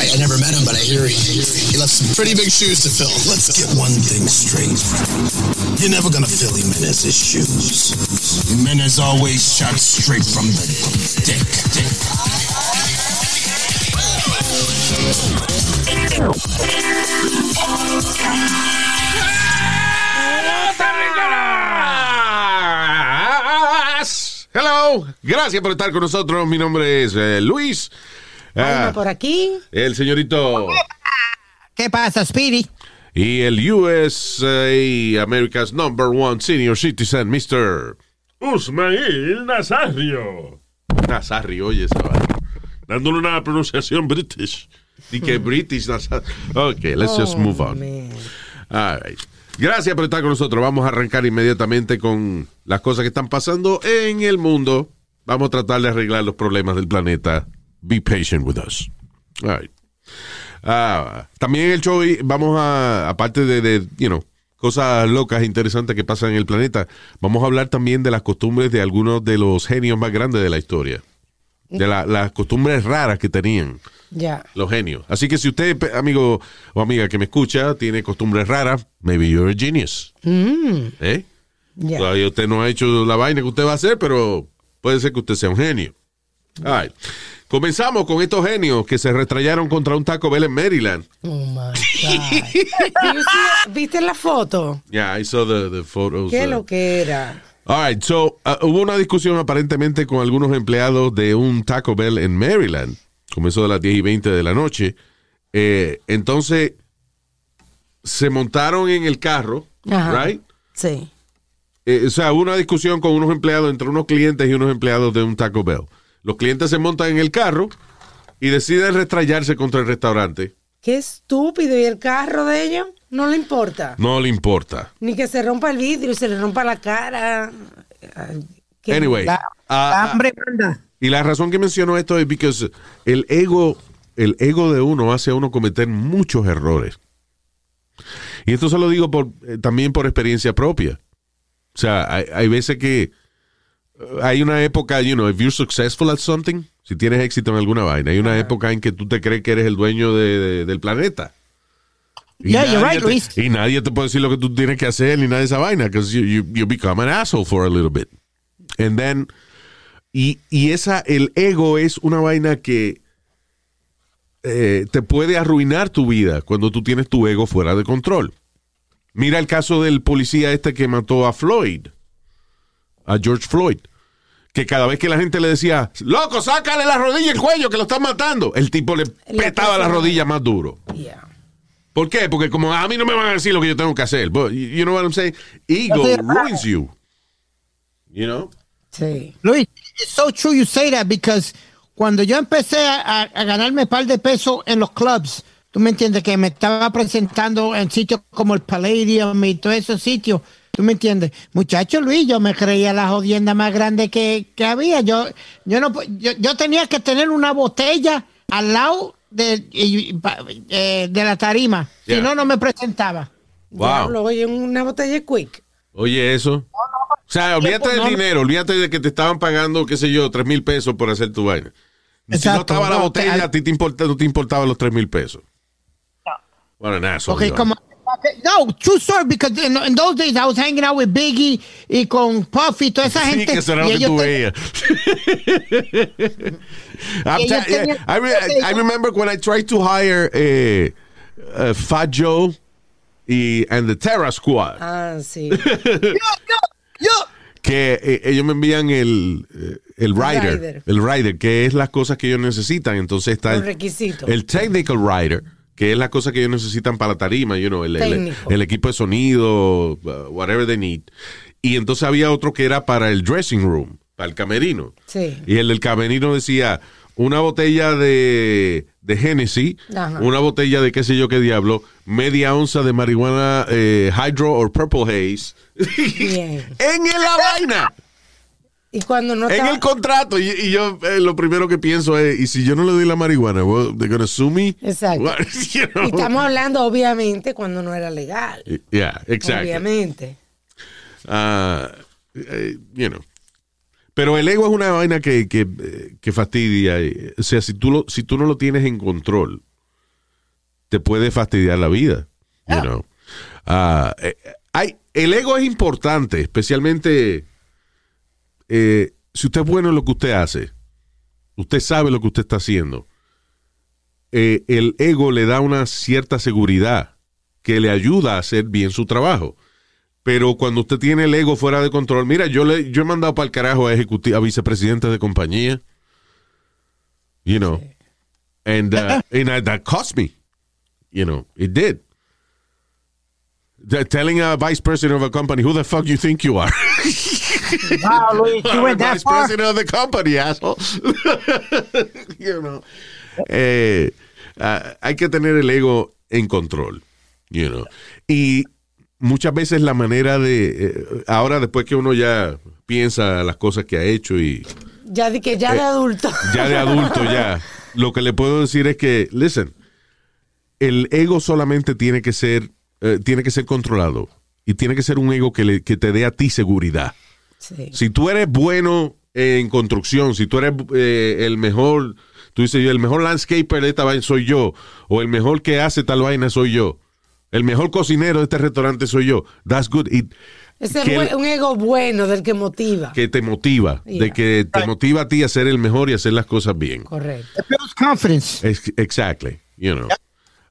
I, I never met him, but I hear he, he left some pretty big shoes to fill. Let's get one thing straight. You're never gonna fill Jimenez's shoes. Jimenez always shot straight from the dick. Hello, gracias por estar con nosotros. Mi nombre es eh, Luis. Ah, por aquí. el señorito ¿Qué pasa, Speedy? y el USA America's number one senior citizen, Mr. Usmail Nazario. Nazario, oye, esa. Dándole una pronunciación british. Y que British Nazario. Ok, let's just move on. Man. All right. Gracias por estar con nosotros. Vamos a arrancar inmediatamente con las cosas que están pasando en el mundo. Vamos a tratar de arreglar los problemas del planeta. Be patient with us. All right. Ah, también el show vamos a, aparte de, de, you know, cosas locas e interesantes que pasan en el planeta, vamos a hablar también de las costumbres de algunos de los genios más grandes de la historia. De la- las costumbres raras que tenían los genios. Así que si usted, amigo o amiga que me escucha, tiene costumbres raras, maybe you're a genius. ¿Eh? Ya. Todavía usted no ha hecho la vaina que usted va a hacer, pero puede ser que usted sea un genio. All right. Comenzamos con estos genios que se restrayaron contra un Taco Bell en Maryland. Oh my God. You see- ¿Viste la foto? Yeah, I saw the, the photos. ¿Qué uh, lo que era? All right, so uh, hubo una discusión aparentemente con algunos empleados de un Taco Bell en Maryland. Comenzó a las 10 y 20 de la noche. Eh, entonces, se montaron en el carro, Ajá. right? Sí. Eh, o sea, hubo una discusión con unos empleados, entre unos clientes y unos empleados de un Taco Bell. Los clientes se montan en el carro y deciden restrayarse contra el restaurante. Qué estúpido. ¿Y el carro de ellos? No le importa. No le importa. Ni que se rompa el vidrio y se le rompa la cara. Qué- Anyway, La, ah, la ah, hambre manda. y la razón que menciono esto es porque el ego, el ego de uno hace a uno cometer muchos errores. Y esto se lo digo por, eh, también por experiencia propia. O sea, hay, hay veces que eh, hay una época, you know, if you're successful at something, si tienes éxito en alguna vaina, hay una época en que tú te crees que eres el dueño de- de- del planeta. Y Yeah, you're right, te- Luis. Y nadie te puede decir lo que tú tienes que hacer ni nada de esa vaina, because you, you, you become an asshole for a little bit. And then, y, y esa, el ego es una vaina que eh, te puede arruinar tu vida cuando tú tienes tu ego fuera de control. Mira el caso del policía este que mató a Floyd, a George Floyd. Que cada vez que la gente le decía, loco, sácale la rodilla y el cuello que lo están matando, el tipo le Le petaba la rodilla más duro. ¿Por qué? Porque como a mí no me van a decir lo que yo tengo que hacer. But you know what I'm saying? Ego ruins you. You know? Sí. Luis, it's so true you say that because cuando yo empecé a, a- a ganarme par de pesos en los clubs, tú me entiendes que me estaba presentando en sitios como el Palladium y todos esos sitios, tú me entiendes. Muchacho Luis, yo me creía la jodienda más grande que, que había. Yo, yo no, yo, yo tenía que tener una botella al lado de, eh, de la tarima, Yeah. si no, no me presentaba. Wow. Oye, una botella quick. Oye, eso. O sea, olvídate del no, no. dinero, olvídate de que te estaban pagando, qué sé yo, tres mil pesos por hacer tu vaina. si no estaba la no, botella, te- a ti te importa, no te importaban los tres mil pesos. Bueno, nada, eso. Okay, como no, true story, because in, in those days I was hanging out with Biggie y con Puffy y toda esa Sí, gente. que eso era lo que tú veías. Tenían- I, re- I remember when I tried to hire eh, uh, Fat Joe y and the Terra Squad. Ah, sí. Yo, que eh, ellos me envían el, eh, el rider, rider. el rider, que es las cosas que ellos necesitan. Entonces está el, el technical rider, que es las cosas que ellos necesitan para la tarima, you know, el, el- equipo de sonido, uh, whatever they need. Y entonces había otro que era para el dressing room, para el camerino. Sí. Y el del camerino decía, una botella de, de Hennessy, Ajá. una botella de qué sé yo qué diablo, media onza de marihuana eh, Hydro o Purple Haze. Bien. en la vaina, Y cuando no en el contrato. Y, y yo eh, lo primero que pienso es, ¿y si yo no le doy la marihuana? Well, they're gonna sue me? Exacto. What? You know? Y estamos hablando, obviamente, cuando no era legal. Yeah, exactly. Obviamente. Ah, eh, you know. Pero el ego es una vaina que, que, eh, que fastidia. O sea, si tú, lo, si tú no lo tienes en control, te puede fastidiar la vida. You know. Eh, hay, el ego es importante, especialmente eh, si usted es bueno en lo que usted hace. Usted sabe lo que usted está haciendo. Eh, el ego le da una cierta seguridad que le ayuda a hacer bien su trabajo. Pero cuando usted tiene el ego fuera de control, mira, yo le yo he mandado para el carajo a a vicepresidentes de compañía. You know. And, uh, and uh, that cost me. You know, it did. Telling a vice president of a company, who the fuck you think you are? Wow, Luis, you went that vice far. president of the company, asshole. you know. Eh, ah, hay que tener el ego en control. You know. Y muchas veces la manera de. eh, ahora, después que uno ya piensa las cosas que ha hecho y Ya de que ya Eh, de adulto. ya de adulto, ya, lo que le puedo decir es que, listen, el ego solamente tiene que ser, eh, tiene que ser controlado. Y tiene que ser un ego que, le- que te dé a ti seguridad. Sí. Si tú eres bueno en construcción, si tú eres eh, el mejor, tú dices yo, el mejor landscaper de esta vaina soy yo, o el mejor que hace tal vaina soy yo, el mejor cocinero de este restaurante soy yo, that's good. It- es un ego bueno del que motiva. que te motiva, de Yeah. que te motiva a ti a ser el mejor y hacer las cosas bien. Correcto. It builds confidence. Ex- Exactly, you know.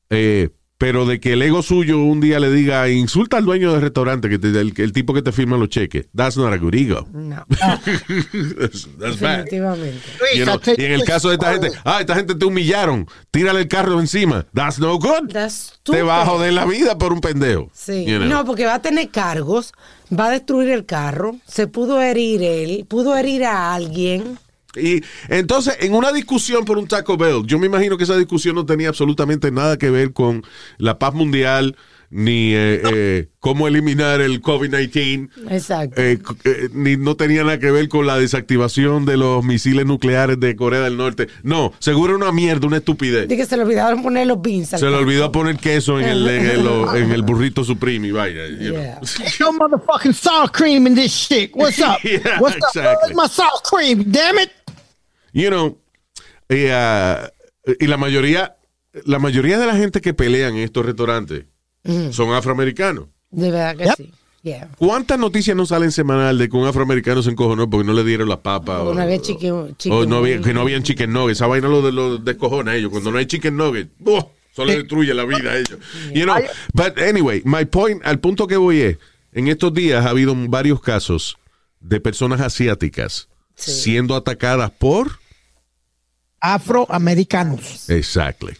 Eh, pero de que el ego suyo un día le diga, insulta al dueño del restaurante, que te- el, el tipo que te firma los cheques. That's not a good ego. No, that's, that's bad. definitivamente. You know, y en el caso de esta gente, ah, esta gente te humillaron, tírale el carro encima. That's no good. That's te va a joder la vida por un pendejo. Sí. You know. No, porque va a tener cargos, va a destruir el carro, se pudo herir él, pudo herir a alguien. Y entonces, en una discusión por un Taco Bell, yo me imagino que esa discusión no tenía absolutamente nada que ver con la paz mundial, ni eh, eh, cómo eliminar el COVID-19, Exacto. eh, eh, ni no tenía nada que ver con la desactivación de los misiles nucleares de Corea del Norte. No, seguro una mierda, una estupidez. De que se le olvidaron poner los beans. al Se le olvidó poner queso en el, en el, en el burrito supreme y vaya. you know. Yeah. No motherfucking sour cream in this shit. What's up? Yeah, What's up? exactly. Where's my sour cream? Damn it. You know, y, ah, y la mayoría, la mayoría de la gente que pelean en estos restaurantes son afroamericanos. De verdad que Yep. sí. Yeah. ¿Cuántas noticias no salen semanal de que un afroamericano se encojonó porque no le dieron las papas? O no había chicken- o chicken no había- wing. que no habían chicken nuggets. Esa vaina lo, lo descojona a ellos. Cuando no hay chicken nuggets, ¡buah! eso le destruye la vida a ellos. You know, but anyway, my point, al punto que voy es, en estos días ha habido varios casos de personas asiáticas Sí. siendo atacadas por... Afroamericanos. Exactly.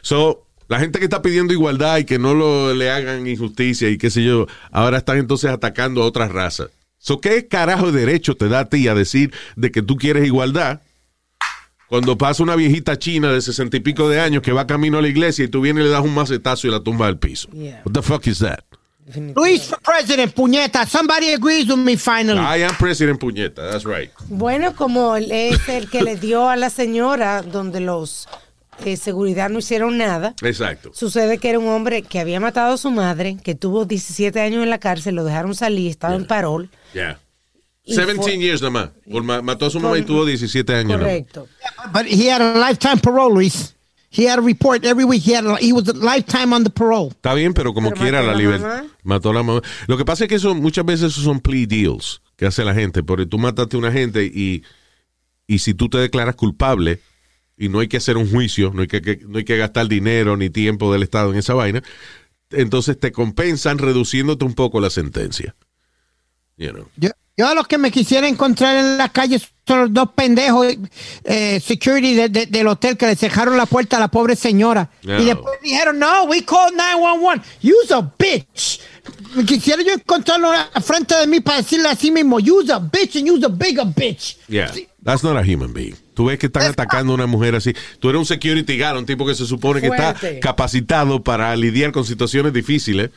So, la gente que está pidiendo igualdad y que no lo, le hagan injusticia y qué sé yo, ahora están entonces atacando a otras razas. So, ¿qué carajo de derecho te da a ti a decir de que tú quieres igualdad cuando pasa una viejita china de sesenta y pico de años que va camino a la iglesia y tú vienes y le das un macetazo y la tumba al piso? Yeah. What the fuck is that? Luis for president, puñeta. Somebody agrees with me finally. I am president puñeta, that's right. Bueno, como él es el que le dio a la señora donde los eh, seguridad no hicieron nada. Exacto. Sucede que era un hombre que había matado a su madre, que tuvo 17 años en la cárcel, lo dejaron salir, estaba en parol. Yeah. Y 17 fue- years nada más. Mató a su mamá y tuvo 17 años. Correcto. But he had a lifetime parole, Luis. He had a report every week. He had a, he was a lifetime on the parole. Está bien, pero como Pero quiera la libertad. Mató a la mamá. Lo que pasa es que eso, muchas veces esos son plea deals que hace la gente, porque tú mataste a una gente y, y si tú te declaras culpable y no hay que hacer un juicio, no hay que, que- no hay que gastar dinero ni tiempo del Estado en esa vaina, entonces te compensan reduciéndote un poco la sentencia. You know. Yo a los que me quisiera encontrar en la calle son los dos pendejos eh, security de- de- del hotel que le cerraron la puerta a la pobre señora. No. Y después dijeron, no, we called 911. You's a bitch. Quisiera yo encontrarlo a frente de mí para decirle así mismo, you's a bitch and you's a bigger bitch. Yeah. That's not a human being. Tú ves que están atacando a una mujer así. Tú eres un security guard, un tipo que se supone que está capacitado para lidiar con situaciones difíciles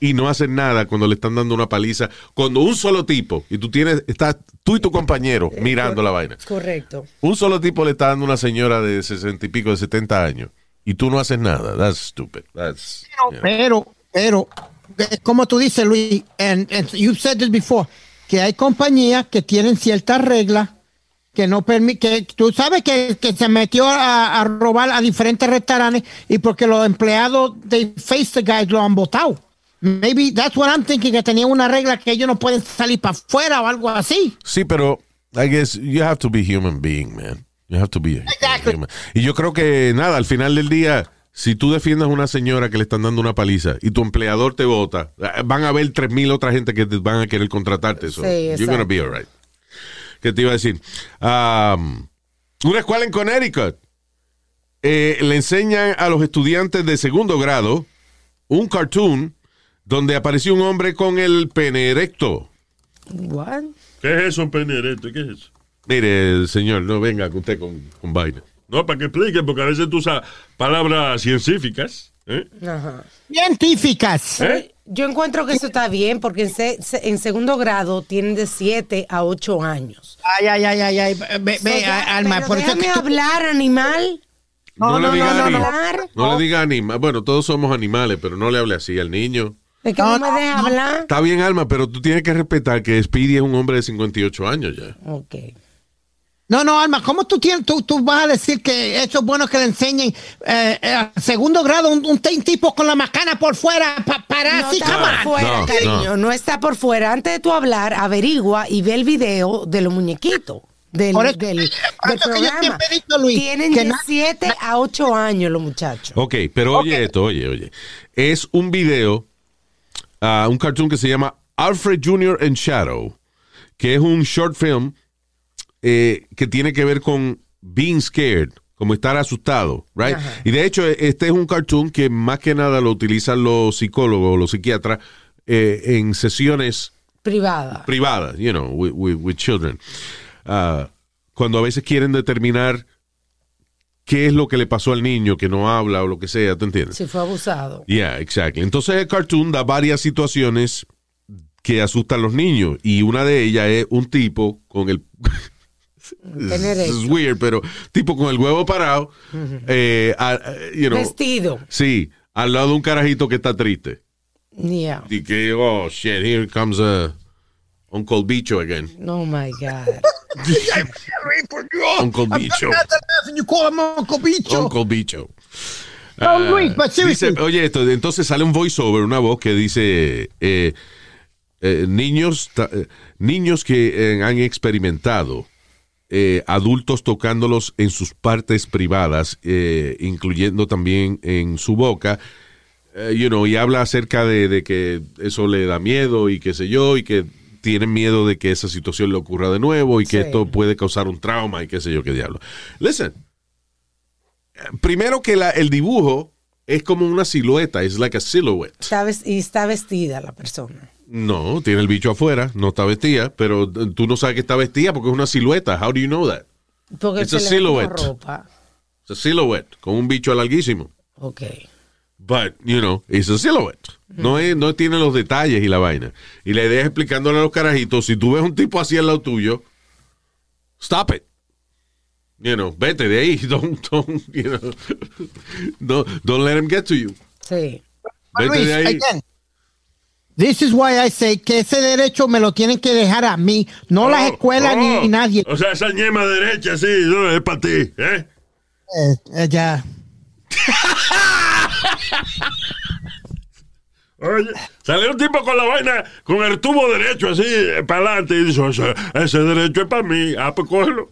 y no hacer nada cuando le están dando una paliza. Cuando un solo tipo, y tú tienes, estás tú y tu compañero mirando la vaina. Correcto. Un solo tipo le está dando a una señora de 60 y pico, de 70 años, y tú no haces nada. That's stupid. That's, yeah. Pero, pero, eh, como tú dices, Luis, and, and you've said this before, que hay compañías que tienen ciertas reglas que no permiten, que tú sabes que, que se metió a, a robar a diferentes restaurantes y porque los empleados de Face the Guys lo han votado. Maybe that's what I'm thinking, que tenía una regla que ellos no pueden salir para afuera o algo así. Sí, pero I guess you have to be human being, man. You have to be a Exactly. human. Y yo creo que nada, al final del día, si tú defiendes a una señora que le están dando una paliza y tu empleador te vota, eh, van a haber 3000 otras gente que te van a querer contratarte. So Sí, you're gonna be alright. ¿Qué te iba a decir? Um, una escuela en Connecticut eh, le enseñan a los estudiantes de segundo grado un cartoon donde apareció un hombre con el pene erecto. What? ¿Qué es eso, pene erecto? ¿Qué es eso? Mire, señor, no venga usted con, con vaina. No, para que explique, porque a veces tú usas palabras científicas. ¿eh? Ajá. Científicas. ¿Eh? Yo encuentro que eso está bien porque en, se- se- en segundo grado tienen de 7 a 8 años. Ay, ay, ay, ay, ay. Ve, So, ve, ya, Alma, pero por eso déjame que tú- hablar, animal. No, no, le diga no, no, ani- no. no le diga animal. Bueno, todos somos animales, pero no le hable así al niño. Es que No, no, me no, deja no. hablar. Está bien, Alma, pero tú tienes que respetar que Speedy es un hombre de 58 años ya. Ok. No, no, Alma, ¿cómo tú, tienes, tú, tú vas a decir que eso es bueno que le enseñen eh, eh, a segundo grado un, un tipo con la macana por fuera pa- para No así, está por fuera, No, cariño. No. está por fuera. Antes de tú hablar, averigua y ve el video de los muñequitos. Del, Por eso- del, del que programa. he dicho, Luis, Tienen que de na- 7 a 8 años los muchachos. Ok, pero oye esto, oye, oye. Es un video, ah, un cartoon que se llama Alfred Jr. and Shadow, que es un short film eh, que tiene que ver con being scared, como estar asustado, right? Ajá. Y de hecho, este es un cartoon que más que nada lo utilizan los psicólogos, los psiquiatras, eh, en sesiones Privada. privadas, you know, with, with- with children. Ah, cuando a veces quieren determinar qué es lo que le pasó al niño que no habla o lo que sea, ¿te entiendes? Si fue abusado. Yeah, exactly. Entonces el cartoon da varias situaciones que asustan a los niños y una de ellas es un tipo con el Tener es weird, pero tipo con el huevo parado, eh, a- a- you know, Vestido. sí, al lado de un carajito que está triste Yeah. y que oh shit, here comes a Uncle Bicho again. Oh my God. Uncle Bicho. You call him Uncle Bicho. Uncle Bicho. No, Ah, Luis, but seriously. dice, oye, esto, entonces sale un voiceover, una voz que dice eh, eh, niños, ta- eh, niños que eh, han experimentado eh, adultos tocándolos en sus partes privadas, eh, incluyendo también en su boca, eh, you know, y habla acerca de, de que eso le da miedo y qué sé yo, y que tienen miedo de que esa situación le ocurra de nuevo y que Sí. esto puede causar un trauma y qué sé yo qué diablo. Listen, primero que la- el dibujo es como una silueta, es like a silhouette. Está y está vestida la persona. No, tiene el bicho afuera, no está vestida, pero tú no sabes que está vestida porque es una silueta. How do you know that? Porque It's se a le ve como silhouette. ropa. It's a silhouette, con un bicho larguísimo. Ok. But, you know, it's a silhouette. No, es, no tiene los detalles y la vaina. Y la idea es explicándole a los carajitos, si tú ves un tipo así al lado tuyo, stop it. You know, vete de ahí. Don't, don't, you know, don't, don't let him get to you. Sí. Vete Luis, de ahí. again, This is why I say que ese derecho me lo tienen que dejar a mí, no las Oh, escuelas ni, oh. ni nadie. O sea, esa ñema derecha, sí, no, es para ti, ¿eh? Eh, eh, ya. Oye, sale un tipo con la vaina, con el tubo derecho así, para adelante, y dice, ese, ese derecho es para mí, ah, pues cógelo.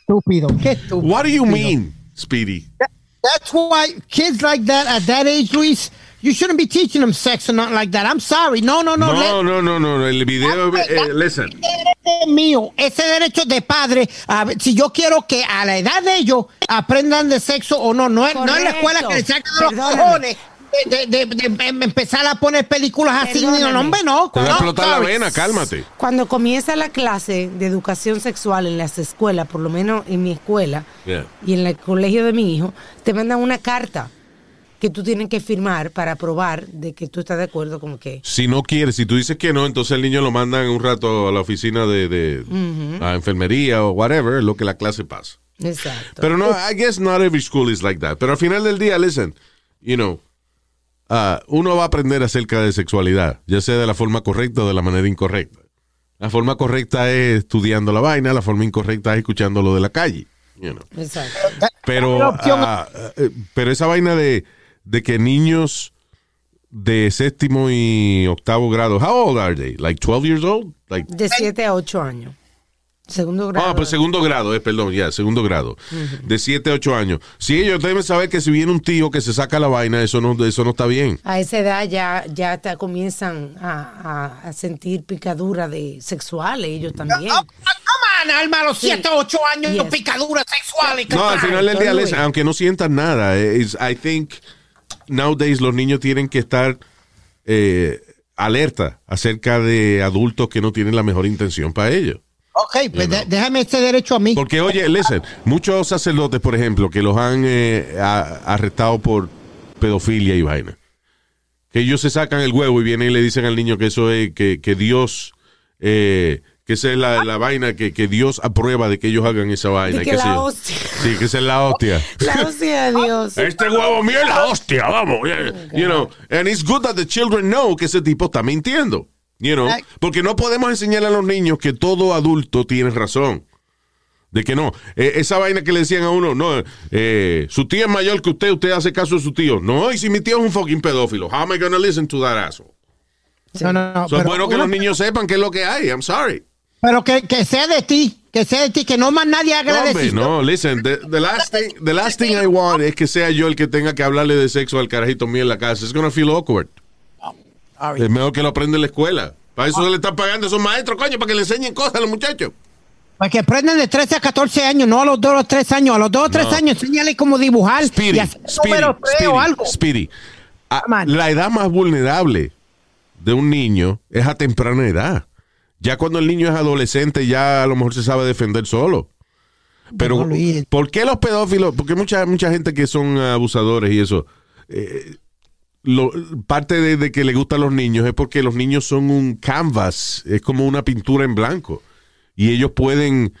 Estúpido, qué estúpido. What do you mean, Speedy? That's why kids like that at that age, Luis, you shouldn't be teaching them sex or nothing like that. I'm sorry. No, no, no. No, let- no, no, no. El video, eh, listen. ese derecho es mío, ese derecho de padre, a ver, si yo quiero que a la edad de ellos aprendan de sexo o no, no es, no es la escuela que le sacan los cojones. de, de- de- de empezar a poner películas así. No, hombre, no. Te va a No, explotar la vena, cálmate. Cuando comienza la clase de educación sexual en las escuelas, por lo menos en mi escuela Yeah. y en el colegio de mi hijo, te mandan una carta que tú tienes que firmar para probar de que tú estás de acuerdo con que... Si no quieres, si tú dices que no, entonces el niño lo mandan un rato a la oficina de, de a enfermería o whatever, es lo que la clase pasa. Exacto. Pero no, I guess not every school is like that. Pero al final del día, listen, you know, ah, uno va a aprender acerca de sexualidad, ya sea de la forma correcta o de la manera incorrecta. La forma correcta es estudiando la vaina, la forma incorrecta es escuchándolo de la calle. You know. Exacto. Pero, ah, eh, pero esa vaina de, de que niños de séptimo y octavo grado, how old are they? Like 12 years old? Like, De 7 a 8 años. Segundo grado. ah, pues segundo grado, eh, perdón, ya, segundo grado. De 7 a 8 años. Si ellos deben saber que si viene un tío que se saca la vaina, eso no, eso no está bien. A esa edad ya, ya te comienzan a, a- a sentir picadura de sexuales ellos también. Oh, on, Alma, a los 7 o 8 años, Yes. picaduras sexuales. No, al final del día, listen, aunque no sientan nada, eh, is- I think nowadays los niños tienen que estar eh, alerta acerca de adultos que no tienen la mejor intención para ellos. Ok, pues déjame ese derecho a mí. Porque, oye, listen, muchos sacerdotes, por ejemplo, que los han eh, a- arrestado por pedofilia y vaina, que ellos se sacan el huevo y vienen y le dicen al niño que eso es, que, que Dios, eh, que esa es la, la vaina, que, que Dios aprueba de que ellos hagan esa vaina. Que la hostia. Sí, que esa es la hostia. La hostia de Dios. Este huevo mío es la hostia, vamos. You know, and it's good that the children know que ese tipo está mintiendo. You know, porque no podemos enseñarle a los niños que todo adulto tiene razón. De que no. Eh, esa vaina que le decían a uno, no, eh, su tío es mayor que usted, usted hace caso de su tío. No, y si mi tío es un fucking pedófilo, how am I gonna listen to that asshole? No, no, no, So, es bueno que los niños sepan qué es lo que hay. I'm sorry. Pero que, que sea de ti, que sea de ti, que no más nadie Hombre, decisión. no, listen, the, the last thing, the last thing I want es que sea yo el que tenga que hablarle de sexo al carajito mío en la casa. It's gonna feel awkward. Es mejor que lo aprenda en la escuela. Para eso se le están pagando a esos maestros, coño, para que le enseñen cosas a los muchachos. Para que aprendan de 13 a 14 años, no a los 2 o los 3 años. A los 2 o 3 No. años, enséñale cómo dibujar Speedy, y hacer Speedy, Speedy, o algo. Speedy. A- Come on. la edad más vulnerable de un niño es a temprana edad. Ya cuando el niño es adolescente, ya a lo mejor se sabe defender solo. Pero, No, Luis. ¿por qué los pedófilos? Porque mucha, mucha gente que son abusadores y eso, eh, lo- parte de, de que le gustan los niños es porque los niños son un canvas, es como una pintura en blanco. Y ellos pueden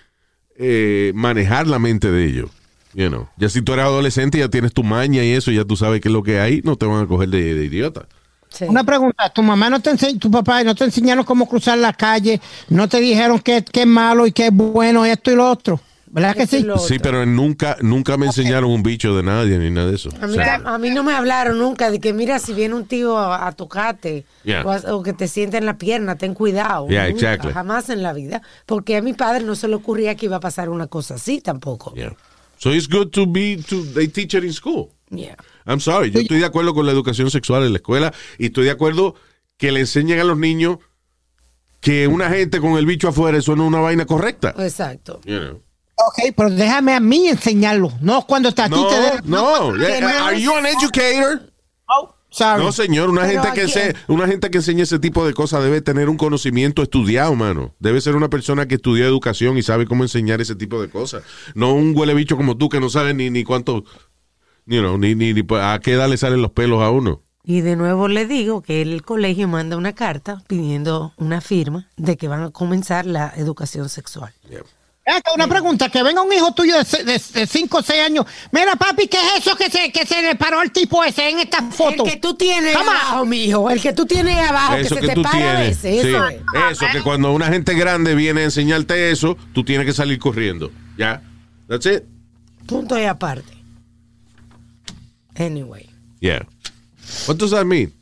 eh, manejar la mente de ellos. You know. Ya si tú eres adolescente, ya tienes tu maña y eso, ya tú sabes qué es lo que hay, no te van a coger de, de idiota. Sí. Una pregunta, tu mamá no te enseñó, tu papá no te enseñaron cómo cruzar la calle, no te dijeron qué qué es malo y qué es bueno, esto y lo otro. ¿Verdad que sí? Sí, pero nunca, nunca me enseñaron un bicho de nadie ni nada de eso. A mí, O sea, a mí no me hablaron nunca de que, mira, si viene un tío a, a tocarte Yeah. o, a- o que te siente en la pierna, ten cuidado. Yeah, Nunca, exactly. Jamás en la vida. Porque a mi padre no se le ocurría que iba a pasar una cosa así tampoco. yeah. So it's good to be, to, they teach it in school. Yeah. I'm sorry, yo estoy de acuerdo con la educación sexual en la escuela y estoy de acuerdo que le enseñen a los niños que una gente con el bicho afuera eso no es una vaina correcta. Exacto. You know. Ok, pero déjame a mí enseñarlo, no cuando ti No, te de- no. no Are you an educator? Oh, sorry. No, señor, una Pero gente que se, una gente que enseña ese tipo de cosas debe tener un conocimiento estudiado, mano. Debe ser una persona que estudió educación y sabe cómo enseñar ese tipo de cosas. No un huele bicho como tú que no sabe ni, ni cuánto, you know, ni, ni, ni a qué edad le salen los pelos a uno. Y de nuevo le digo que el colegio manda una carta pidiendo una firma de que van a comenzar la educación sexual. Esta, una pregunta, que venga un hijo tuyo de 5 o 6 años. Mira, papi, ¿qué es eso que se, que se le paró al tipo ese en esta foto? El que tú tienes abajo, mijo. El que tú tienes abajo, eso que que, se te tú para a tienes. veces. Eso Sí, es. eso, que cuando una gente grande viene a enseñarte eso, tú tienes que salir corriendo. ¿Ya? That's it. Punto y aparte. Anyway. Yeah. What does that mean?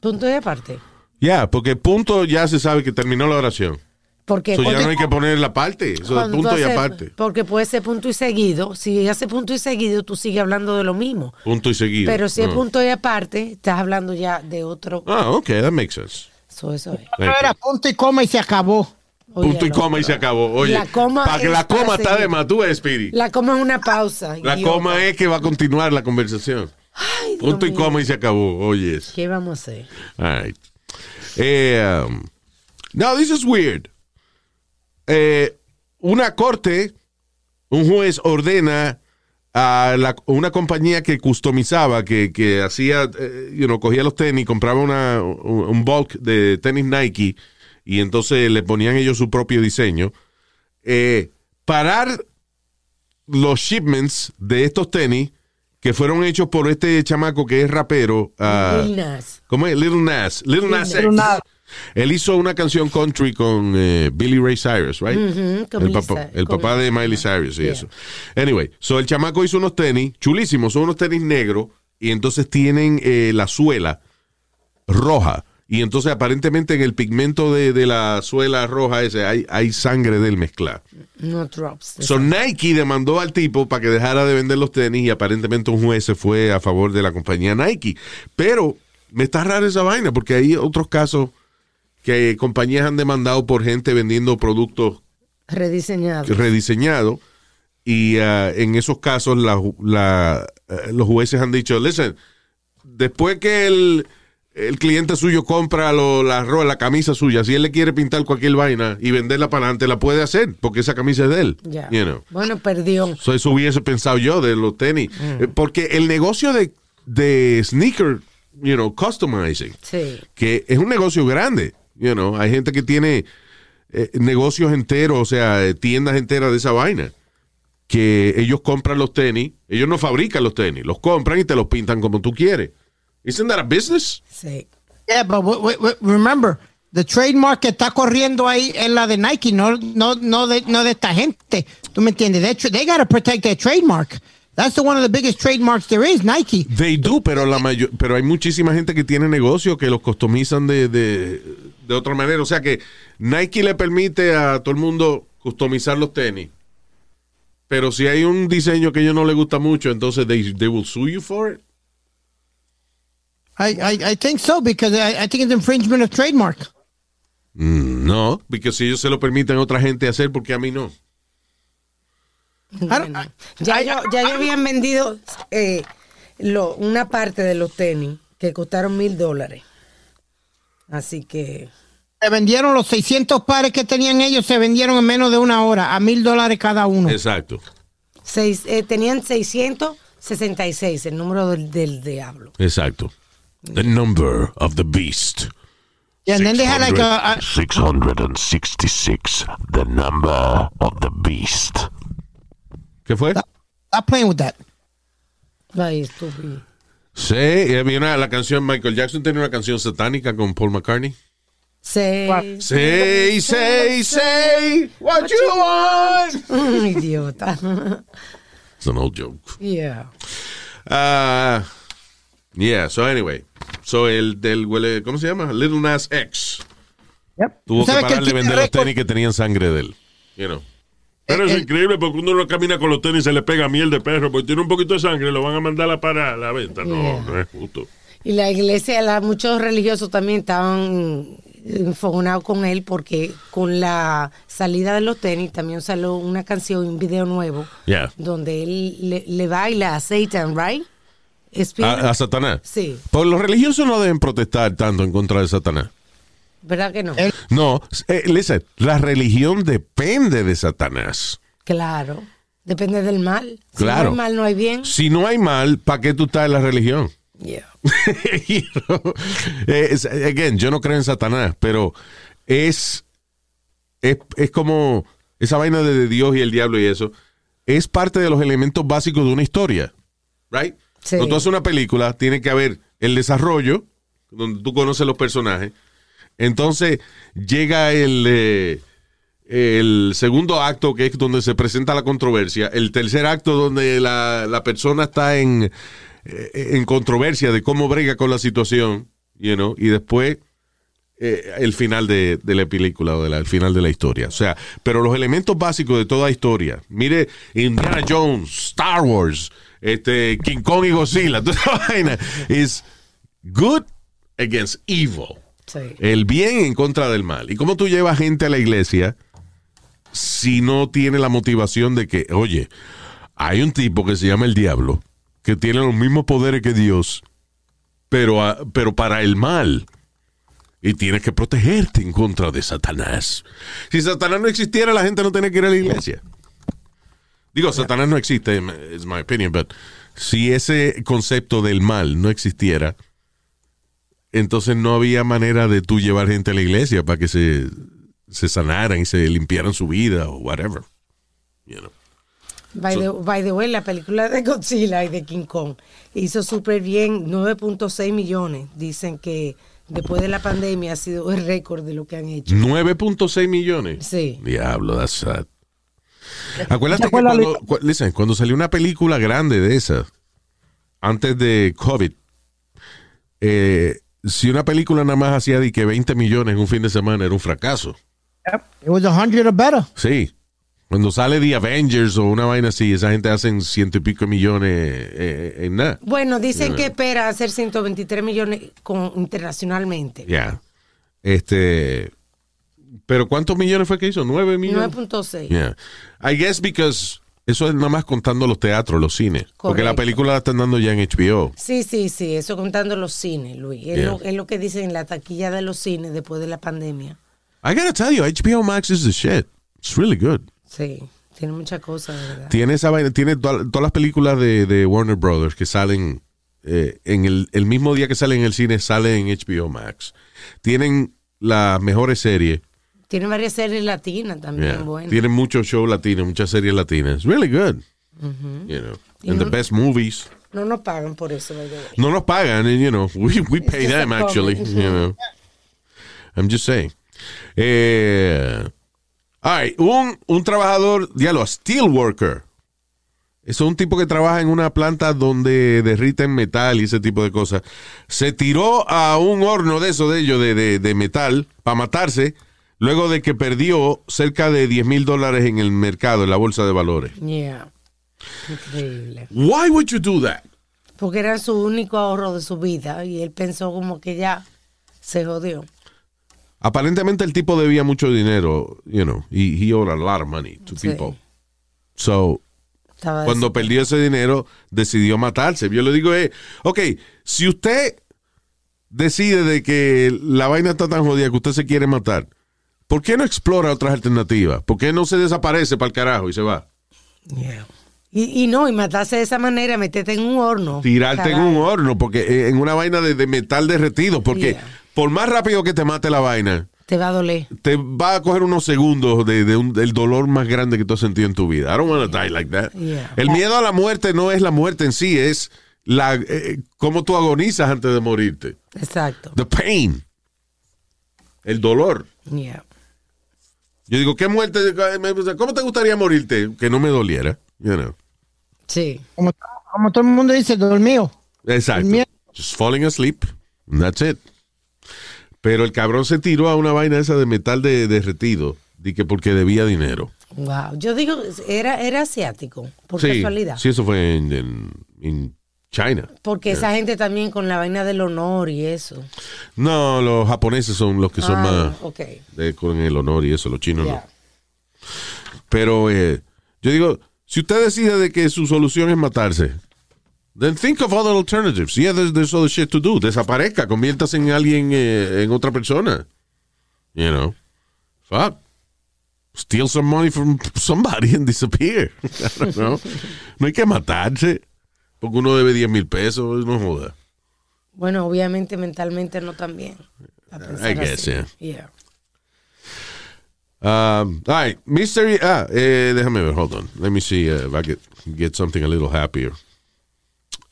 Punto y aparte. Yeah, porque punto ya se sabe que terminó la oración. Porque Eso ya no hay que poner la parte. Eso tú punto y aparte. Porque puede ser punto y seguido. Si hace punto y seguido, tú sigues hablando de lo mismo. Punto y seguido. Pero si es Ah. punto y aparte, estás hablando ya de otro. Ah, ok, that makes sense. Eso, eso es. No era punto y coma y se acabó. Punto y coma y se acabó. Oye, La coma para que es la coma está de más, tú ves, Speedy. La, La coma es una pausa. idiota. coma es que va a continuar la conversación. Ay, Dios Punto y mío. coma y se acabó. Oye. ¿Qué vamos a hacer? All right. Eh, um, now, this is weird. Eh, una corte, un juez ordena a la- una compañía que customizaba, que, que hacía, eh, you know, cogía los tenis, compraba una, un, un bulk de tenis Nike y entonces le ponían ellos su propio diseño, eh, parar los shipments de estos tenis que fueron hechos por este chamaco que es rapero. ah, Lil Nas. ¿Cómo es? Little Nas. Little Nas X. Él hizo una canción country con eh, Billy Ray Cyrus, right? El papá, el de Miley Cyrus y Yeah. eso. Anyway, so el chamaco hizo unos tenis chulísimos, son unos tenis negros y entonces tienen eh, la suela roja. Y entonces aparentemente en el pigmento de, de la suela roja ese hay, hay sangre del mezclar. No drops. So Nike demandó al tipo para que dejara de vender los tenis y aparentemente un juez se fue a favor de la compañía Nike. Pero me está rara esa vaina porque hay otros casos que compañías han demandado por gente vendiendo productos Rediseñado. rediseñados y ah, en esos casos la ju- la, eh, los jueces han dicho, listen, después que el, el cliente suyo compra lo- la, la camisa suya, si él le quiere pintar cualquier vaina y venderla para adelante, la puede hacer porque esa camisa es de él. You know. Bueno, perdió. So, eso hubiese pensado yo de los tenis. Eh, Porque el negocio de, de sneaker, you know, customizing, Sí. que es un negocio grande. You know, hay gente que tiene eh, negocios enteros, o sea, eh, tiendas enteras de esa vaina. Que ellos compran los tenis, ellos no fabrican los tenis, los compran y te los pintan como tú quieres. Isn't that a business? Sí. Yeah, but w- w- w- remember, the trademark que está corriendo ahí es la de Nike, no, no, no, de, no de esta gente. ¿Tú me entiendes? They, they gotta protect their trademark. That's the one of the biggest trademarks there is, Nike. They do, pero la mayor, pero hay muchísima gente que tiene negocios que los customizan de, de, de otra manera. O sea que Nike le permite a todo el mundo customizar los tenis. Pero si hay un diseño que a ellos no les gusta mucho, entonces they, they will sue you for it. I, I, I think so because I, I think it's infringement of trademark. Mm, no, porque si ellos se lo permiten a otra gente hacer, porque a mí no? I don't- I- Ya, yo, ya yo habían vendido eh, lo- una parte de los tenis que costaron mil dólares. Así que, se vendieron los 600 pares que tenían ellos, se vendieron en menos de una hora, a mil dólares cada uno. Exacto, seis, eh, tenían 666, el número del, del diablo. exacto. The number of the beast. Yeah, and then they had like a, a- 666, the number of the beast. ¿Qué fue? stop playing with that. Ay, estúpido. Sí, y había una- la canción, Michael Jackson tenía una canción satánica con Paul McCartney. Seis. Say, say, say what you want. Idiota. It's an old joke. Yeah. Uh, yeah, so anyway. So el del huele, ¿cómo se llama? Little Nas X. Tuvo que ¿Sabes que parar de el vender los tenis que tenían sangre de él. You know. Pero es Eh, eh. increíble porque uno no camina con los tenis y se le pega miel de perro porque tiene un poquito de sangre lo van a mandar a para la venta. No, no es justo. Y la iglesia, la, muchos religiosos también estaban enfogonados con él porque con la salida de los tenis también salió una canción y un video nuevo Yeah. donde él le, le baila a Satan, ¿right? A, a Satanás. Sí, Pues los religiosos no deben protestar tanto en contra de Satanás. ¿verdad que no? No, eh, listen, la religión depende de Satanás. Claro. Depende del mal. Si Claro. no hay mal, no hay bien. Si no hay mal, ¿para qué tú estás en la religión? Yeah. You know? Eh, again, yo no creo en Satanás, pero es, es, es como esa vaina de Dios y el diablo y eso. Es parte de los elementos básicos de una historia. Right? Cuando tú haces una película, tiene que haber el desarrollo, donde tú conoces los personajes. Entonces llega el, eh, el segundo acto, que es donde se presenta la controversia. El tercer acto, donde la, la persona está en, eh, en controversia de cómo brega con la situación. You know, y después eh, el final de, de la película o de el final de la historia. O sea, pero los elementos básicos de toda historia. Mire, Indiana Jones, Star Wars, este, King Kong y Godzilla, toda esa vaina es good against evil. Sí. El bien en contra del mal. ¿Y cómo tú llevas gente a la iglesia si no tiene la motivación de que, oye, hay un tipo que se llama el diablo que tienen los mismos poderes que Dios, pero, pero para el mal. Y tienes que protegerte en contra de Satanás. Si Satanás no existiera, la gente no tenía que ir a la iglesia. Digo, Satanás no existe, es my opinion, but si ese concepto del mal no existiera, entonces no había manera de tú llevar gente a la iglesia para que se, se sanaran y se limpiaran su vida o whatever. You know. By, the, by the way, la película de Godzilla y de King Kong hizo súper bien, 9.6 millones. Dicen que después de la pandemia ha sido el récord de lo que han hecho. 9.6 millones. Sí. Diablo, that's sad. Acuérdate que cuando, cu- listen, cuando salió una película grande de esas, antes de COVID, eh, si una película nada más hacía de que 20 millones en un fin de semana era un fracaso. It was a hundred or better. Sí. Cuando sale The Avengers o una vaina así, esa gente hacen ciento y pico millones eh, en nada. Bueno, dicen que espera hacer 123 millones con, internacionalmente. Ya. Este. Pero ¿cuántos millones fue que hizo? ¿Nueve millones? 9.6. Yeah. I guess because eso es nada más contando los teatros, los cines. Porque la película la están dando ya en HBO. Sí, sí, sí, eso contando los cines, Luis. Es, Yeah. lo, es lo que dicen en la taquilla de los cines después de la pandemia. I gotta tell you, HBO Max is the shit. It's really good. Sí, tiene muchas cosas, de verdad. Tiene esa vaina, tiene toda- todas las películas de, de Warner Brothers que salen eh, en el, el mismo día que salen en el cine, salen en HBO Max. Tienen las mejores series. Tiene varias series latinas también, Yeah. buenas. Tienen muchos shows latinos, muchas series latinas. It's really good. You know. And the best movies. No nos pagan por eso, by the way. No nos pagan, and, you know, we, we pay them actually, you know. I'm just saying. Eh, all right, un, un trabajador, diálogo, steel worker. Es un tipo que trabaja en una planta donde derriten metal y ese tipo de cosas. Se tiró a un horno de eso de ellos, de, de, de metal, para matarse, luego de que perdió cerca de 10 mil dólares en el mercado, en la bolsa de valores. Yeah. Increíble. Why would you do that? Porque era su único ahorro de su vida y él pensó como que ya se jodió. Aparentemente el tipo debía mucho dinero, you know, he, he owed a lot of money to Sí. people. So, Estaba cuando perdió ese dinero, decidió matarse. Yo le digo, eh, ok, si usted decide de que la vaina está tan jodida que usted se quiere matar, ¿por qué no explora otras alternativas? ¿Por qué no se desaparece para el carajo y se va? Yeah. Y, y no, y matarse de esa manera, meterte en un horno. Tirarte en un horno, porque eh, en una vaina de, de metal derretido, porque Yeah. por más rápido que te mate la vaina, Te va a doler. te va a coger unos segundos de, de un- del dolor más grande que tú has sentido en tu vida. I don't want to die like that. Yeah. El miedo a la muerte no es la muerte en sí, es la eh, cómo tú agonizas antes de morirte. Exacto. The pain. El dolor. Yeah. Yo digo, ¿qué muerte? ¿Cómo te gustaría morirte? Que no me doliera. You know. Sí. Como, como todo el mundo dice, dormido. Exacto. Just falling asleep. and That's it. Pero el cabrón se tiró a una vaina esa de metal de, derretido. Di que porque debía dinero. Wow. Yo digo, era, era asiático, por sí, casualidad. sí, eso fue en, en- en China. Porque esa gente también con la vaina del honor y eso. No, los japoneses son los que son Ah, más ok. de- con el honor y eso, los chinos no. Pero eh, yo digo, si usted decide de que su solución es matarse, then think of other alternatives. Yeah, there's, there's other shit to do. Desaparezca, conviértase en alguien, eh, en otra persona. You know, fuck. Steal some money from somebody and disappear. I don't know. No hay que matarse porque uno debe 10 mil pesos, no joda. Bueno, obviamente mentalmente no pensar I guess, así. yeah. Yeah. Um, all right, Mystery. Ah, eh, déjame ver. Hold on. Let me see uh, if I get, get something a little happier.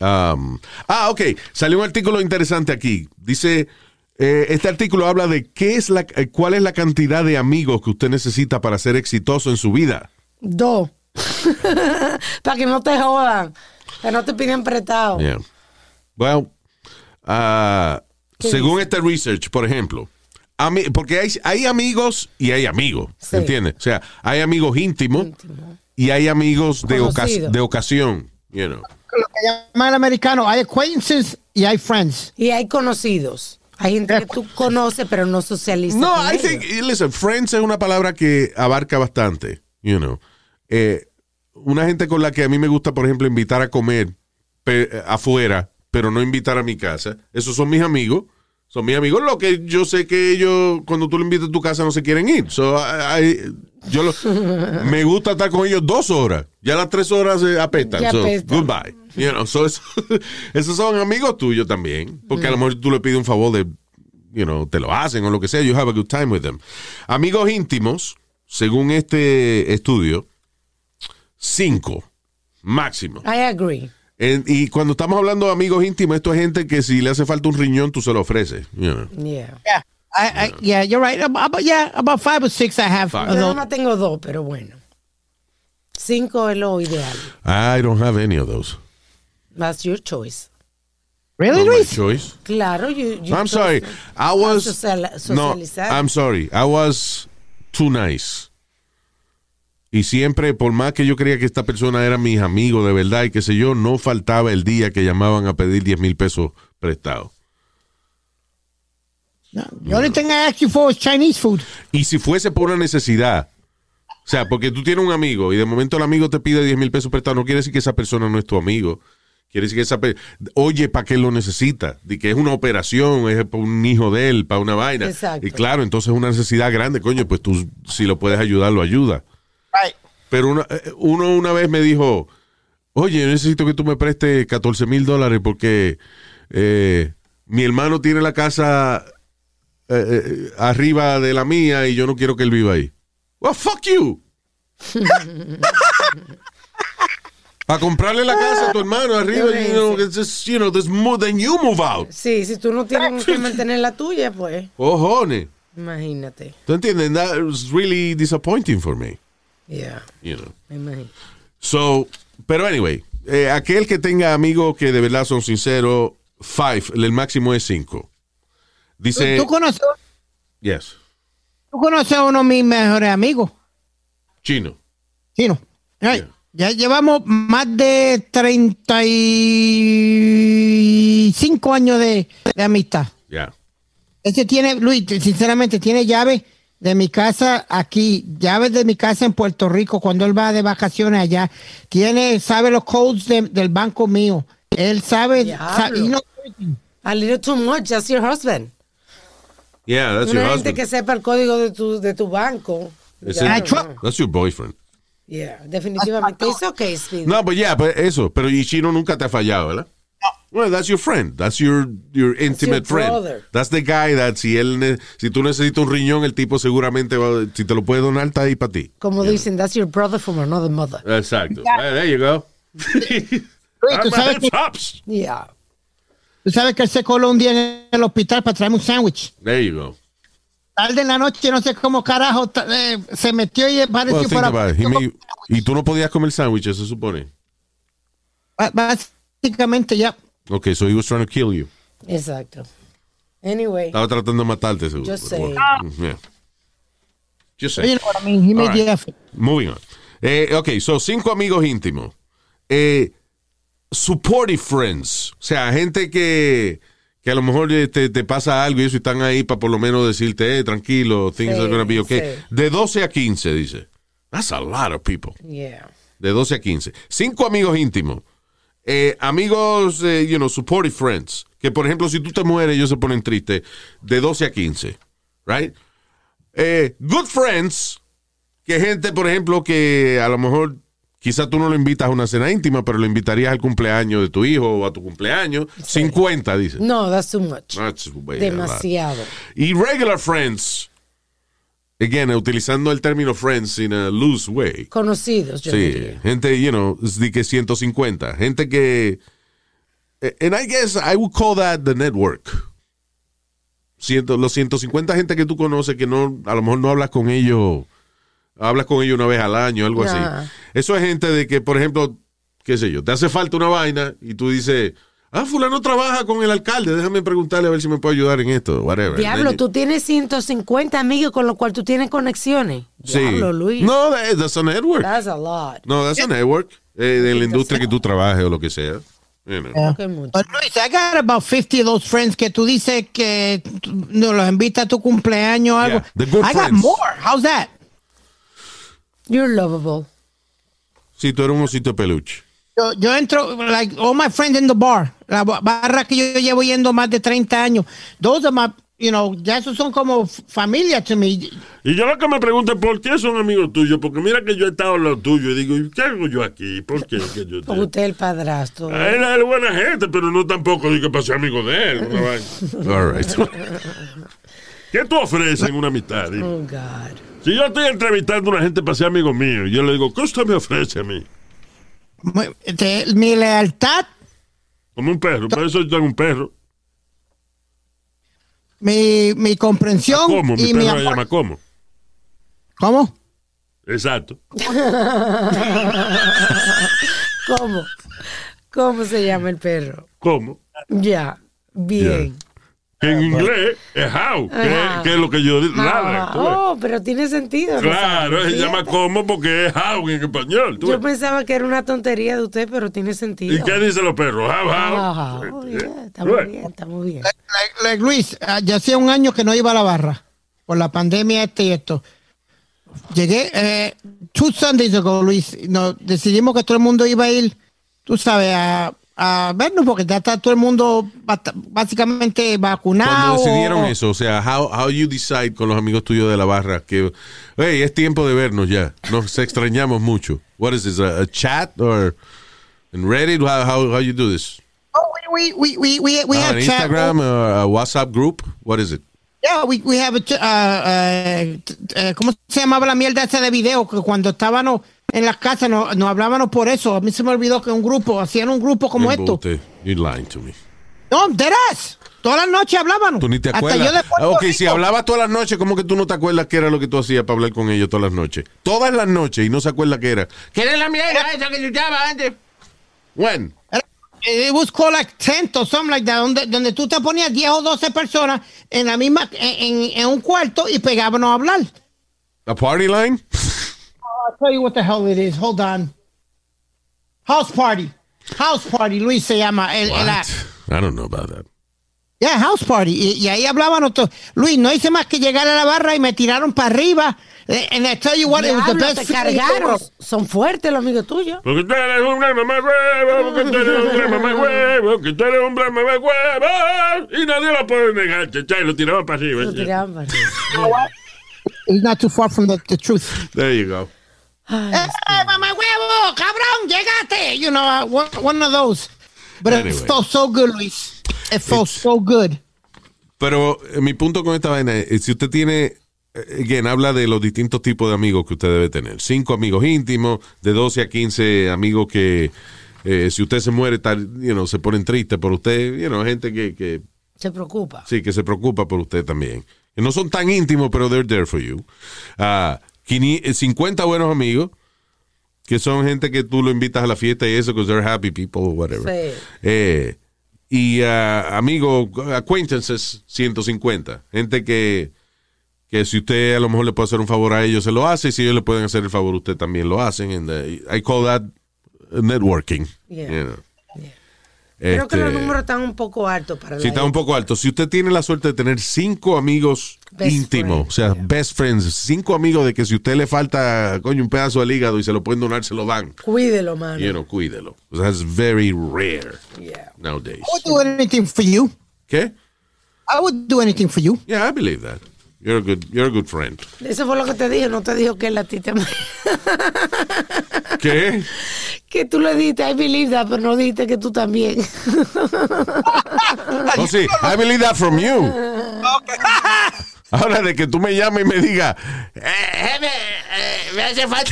Um, ah, ok. Salió un artículo interesante aquí. Dice, eh, este artículo habla de qué es la, eh, cuál es la cantidad de amigos que usted necesita para ser exitoso en su vida. Dos. Para que no te jodan. Que no te piden prestado. Yeah. Well, ¿Qué según dice? este research, por ejemplo, porque hay, hay amigos y hay amigos, Sí. ¿entiendes? O sea, hay amigos íntimos Íntimo. y hay amigos de, ocas- de ocasión, you know. Lo que llama el americano, hay acquaintances y hay friends. Y hay conocidos. Hay gente que tú conoces, pero no socializas. No, con I ellos. think, listen, friends es una palabra que abarca bastante, you know. Eh, una gente con la que a mí me gusta, por ejemplo, invitar a comer afuera, pero no invitar a mi casa. Esos son mis amigos. Son mis amigos. Lo que yo sé que ellos, cuando tú lo invitas a tu casa, no se quieren ir. So, I- I- yo lo- me gusta estar con ellos dos horas. Ya las tres horas eh, apestan. Ya So, goodbye. You know, so eso- esos son amigos tuyos también. Porque a lo mejor tú le pides un favor de, you know, te lo hacen o lo que sea. You have a good time with them. Amigos íntimos, según este estudio, cinco máximo. I agree. En- y cuando estamos hablando de amigos íntimos, esto es gente que si le hace falta un riñón, tú se lo ofreces. you know. Yeah. Yeah, I, I, yeah, you're right. About, yeah, about five or six I have. Five. Yo más tengo dos, pero bueno. Cinco es lo ideal. I don't have any of those. That's your choice. Really, Not my Luis? choice. Claro, you, you I'm sorry. I was social- no. socializar. I'm sorry. I was too nice. Y siempre, por más que yo creía que esta persona era mis amigos de verdad y qué sé yo, no faltaba el día que llamaban a pedir 10 mil pesos prestados. No, the only thing I asked you for was Chinese food. Y si fuese por una necesidad, o sea, porque tú tienes un amigo y de momento el amigo te pide 10 mil pesos prestados, no quiere decir que esa persona no es tu amigo. Quiere decir que esa oye, ¿para qué lo necesita? De que es una operación, es para un hijo de él, para una vaina. Exacto. Y claro, entonces es una necesidad grande, coño, pues tú si lo puedes ayudar, lo ayuda. Right. Pero una- eh, uno una vez me dijo, oye, yo necesito que tú me prestes 14 mil dólares porque eh, mi hermano tiene la casa eh, arriba de la mía y yo no quiero que él viva ahí. Well, fuck you. Para comprarle la casa a tu hermano arriba, you know, it's just, you know, there's more than you move out. Sí, si tú no tienes que mantener la tuya, pues Ojones. imagínate. ¿Tú entiendes? That was really disappointing for me, Yeah, you know. So, pero anyway, eh, aquel que tenga amigos que de verdad son sinceros, five, el máximo es cinco. ¿Tú, Dice, tú conoces, yes, tú conoces a uno de mis mejores amigos, chino. Chino. Right. Yeah. Ya llevamos más de 35 años de, de amistad. Ya. Ese tiene, Luis, sinceramente, tiene llaves de mi casa aquí, llaves de mi casa en Puerto Rico cuando él va de vacaciones allá. Tiene, sabe los codes de- del banco mío. Él sabe, Diablo. sa- y no- A little too much, that's your husband. Yeah, that's your Una gente husband. que sepa el código de tu, de tu banco. That's your boyfriend. Yeah, definitivamente. It's okay, Speedy. No, but yeah, pues eso. Pero y chino nunca te ha fallado, ¿verdad? Well, that's your friend. That's your, your intimate friend. brother. That's the guy that si él si tú necesitas un riñón, el tipo seguramente va, si te lo puede donar, está ahí para ti. Como dicen, that's your brother from another mother. Exacto. Hey, there you go. Tú, sabes que. Yeah. tú sabes que él se coló un día en el hospital para traerme un sándwich. There you go. Tarde en la noche, no sé cómo carajo, eh, se metió y pareció Well. He may- y tú no podías comer sándwiches, se supone. Básicamente, ya. Okay, so he was trying to kill you. Exacto. Anyway, Estaba tratando de matarte, seguro. Yo pero sé. bueno. Yeah. Just You say. know what I mean? He made the effort. Moving on. Eh, ok, so cinco amigos íntimos. Eh, supportive friends. O sea, gente que, que a lo mejor eh, te, te pasa algo y eso y están ahí para por lo menos decirte, eh, tranquilo, things Sí, are gonna be okay. sí. De 12 a 15, dice. That's a lot of people. yeah. De 12 a 15. Cinco amigos íntimos. Eh, amigos, eh, you know, supportive friends. Que, por ejemplo, si tú te mueres, ellos se ponen tristes. De 12 a 15. Right? Eh, good friends. Que gente, por ejemplo, que a lo mejor quizá tú no lo invitas a una cena íntima, pero lo invitarías al cumpleaños de tu hijo o a tu cumpleaños. 50, dice. No, that's too much. That's way. Demasiado. Y regular friends. Again, utilizando el término friends in a loose way. Conocidos, yo Sí, diría. gente, you know, de que 150. Gente que. eh, And I guess I would call that the network. Ciento, los 150 gente que tú conoces que no, a lo mejor no hablas con ellos, hablas con ellos una vez al año, algo así. Eso es gente de que, por ejemplo, qué sé yo, te hace falta una vaina y tú dices, ah, fulano trabaja con el alcalde, déjame preguntarle a ver si me puede ayudar en esto, whatever. Diablo, tú tienes 150 amigos con los cuales tú tienes conexiones. Sí. Diablo, Luis. No, that- that's a network. That's a lot. No, that's a network. Eh, de la industria que tú trabajes o lo que sea. You know. Yeah. Qué mucho. But Luis, I got about 50 of those friends que tú dices que tú- no los invita a tu cumpleaños o algo. Yeah, the good I got more. How's that? You're lovable. Sí, tú eres un osito de peluche. Yo, yo entro, like, all my friends in the bar, la ba- barra que yo llevo yendo más de 30 años. Those are my, you know, ya esos son como familia to me. Y yo lo que me pregunto es por qué son amigos tuyos, porque mira que yo he estado en lo tuyo y digo, ¿y ¿qué hago yo aquí? ¿Por qué? que yo Porque usted es el padrastro. Ah, Él es buena gente, pero no tampoco digo que pasé amigo de él. All right. ¿Qué tú ofreces en una amistad? Dime? Oh, God. Si yo estoy entrevistando a una gente para ser amigo mío, y yo le digo, ¿qué usted me ofrece a mí? Este, mi lealtad, Como un perro, por eso yo tengo un perro. mi, mi comprensión ¿Cómo? Mi y mi se amor. llama ¿cómo? ¿Cómo? Exacto. ¿Cómo? ¿Cómo se llama el perro? ¿Cómo? Ya, bien. Que en inglés es how, que, es lo que yo digo. Nada. Ah, ves. oh, pero tiene sentido. Claro, se llama como porque es how en español. tú Yo ves. pensaba que era una tontería de usted, pero tiene sentido. ¿Y qué dicen los perros? How, how. Ah, oh, yeah, estamos Right. bien, estamos bien. Like- like Luis, ah, ya hacía un año que no iba a la barra por la pandemia este y esto. Llegué eh, two Sundays ago, Luis. No, decidimos que todo el mundo iba a ir, tú sabes, a, a vernos porque ya está todo el mundo básicamente vacunado. Cuando decidieron eso, o sea, how, how you decide con los amigos tuyos de la barra que, hey, es tiempo de vernos ya. Nos extrañamos mucho. What is this, a, a chat or in Reddit? How, how, how you do this? Oh, we, we, we, we, we Ah, have an chat. Instagram or a WhatsApp group? What is it? Yeah, we, we have a uh, uh, uh, ¿Cómo se llamaba la mierda esa de video? Que cuando estábamos en las casas nos, nos hablábamos por eso. A mí se me olvidó que un grupo, hacían un grupo como esto. Embuste. You're lying to me. No, deras. Todas las noches hablábamos. Tú ni te acuerdas. ok, Rico. si hablabas todas las noches, ¿cómo que tú no te acuerdas qué era lo que tú hacías para hablar con ellos todas las noches? Todas las noches y no se acuerda qué era. ¿Qué era la mierda esa que yo antes? When? Era- It was called like tent or something like that, donde, donde tú te ponías 10 o 12 personas en la misma, en, en- un cuarto y pegábamos a hablar. A party line? I'll tell you what the hell it is. Hold on. House party. House party, Luis se llama. El, el- I don't know about that. Yeah, house party. Y, y ahí hablábamos todos. Luis, no hice más que llegar a la barra y me tiraron para arriba. Eh, And I tell you what, it was the best te cargaron. Son fuertes los amigos tuyos. Porque tú eres un gran mamá huevo, porque tú eres un gran mamá huevo, que tú eres un gran mamá huevo. Y nadie lo puede negar, chachá, y lo tiraban para arriba. Lo tiraban para arriba. It's not too far from the, the truth. There you go. Ay, ¡Eh, mamá huevo! ¡Cabrón! ¡Llegaste! You know, uh, one, one of those. But Anyway. it felt so good, Luis. It felt so good. Pero eh, mi punto con esta vaina es, si usted tiene, eh, again, habla de los distintos tipos de amigos que usted debe tener. Cinco amigos íntimos, de 12 a 15 amigos que, eh, si usted se muere, tal, you know, se ponen tristes por usted, you know, gente que, que Se preocupa. Sí, que se preocupa por usted también. Que no son tan íntimos, pero they're there for you. Ah, 500 50 buenos amigos, que son gente que tú lo invitas a la fiesta y eso, because they're happy people or whatever. Sí. Eh, y ah, amigos, acquaintances, 150. Gente que, que si usted a lo mejor le puede hacer un favor a ellos, se lo hace. Y si ellos le pueden hacer el favor, usted también lo hacen. And, uh, I call that networking. Yeah. you know. Creo que los Este, números están un poco altos para Sí, está un poco alto. Si usted tiene la suerte de tener cinco amigos Best íntimos, o sea, yeah. best friends, cinco amigos de que si usted le falta, coño, un pedazo del hígado y se lo pueden donar, se lo dan. Cuídelo, mano. You know, cuídelo. O sea, it's very rare Yeah. nowadays. I would do anything for you. ¿Qué? I would do anything for you. Yeah, I believe that. You're a good, you're a good friend. Eso fue lo que te dije, no te dijo que él a ti te ¿Qué? que tú le diste, I believe that, pero no dijiste que tú también. Oh, sí, I believe that from you. Ahora de que tú me llames y me digas, Eh, jefe, eh, me hace falta.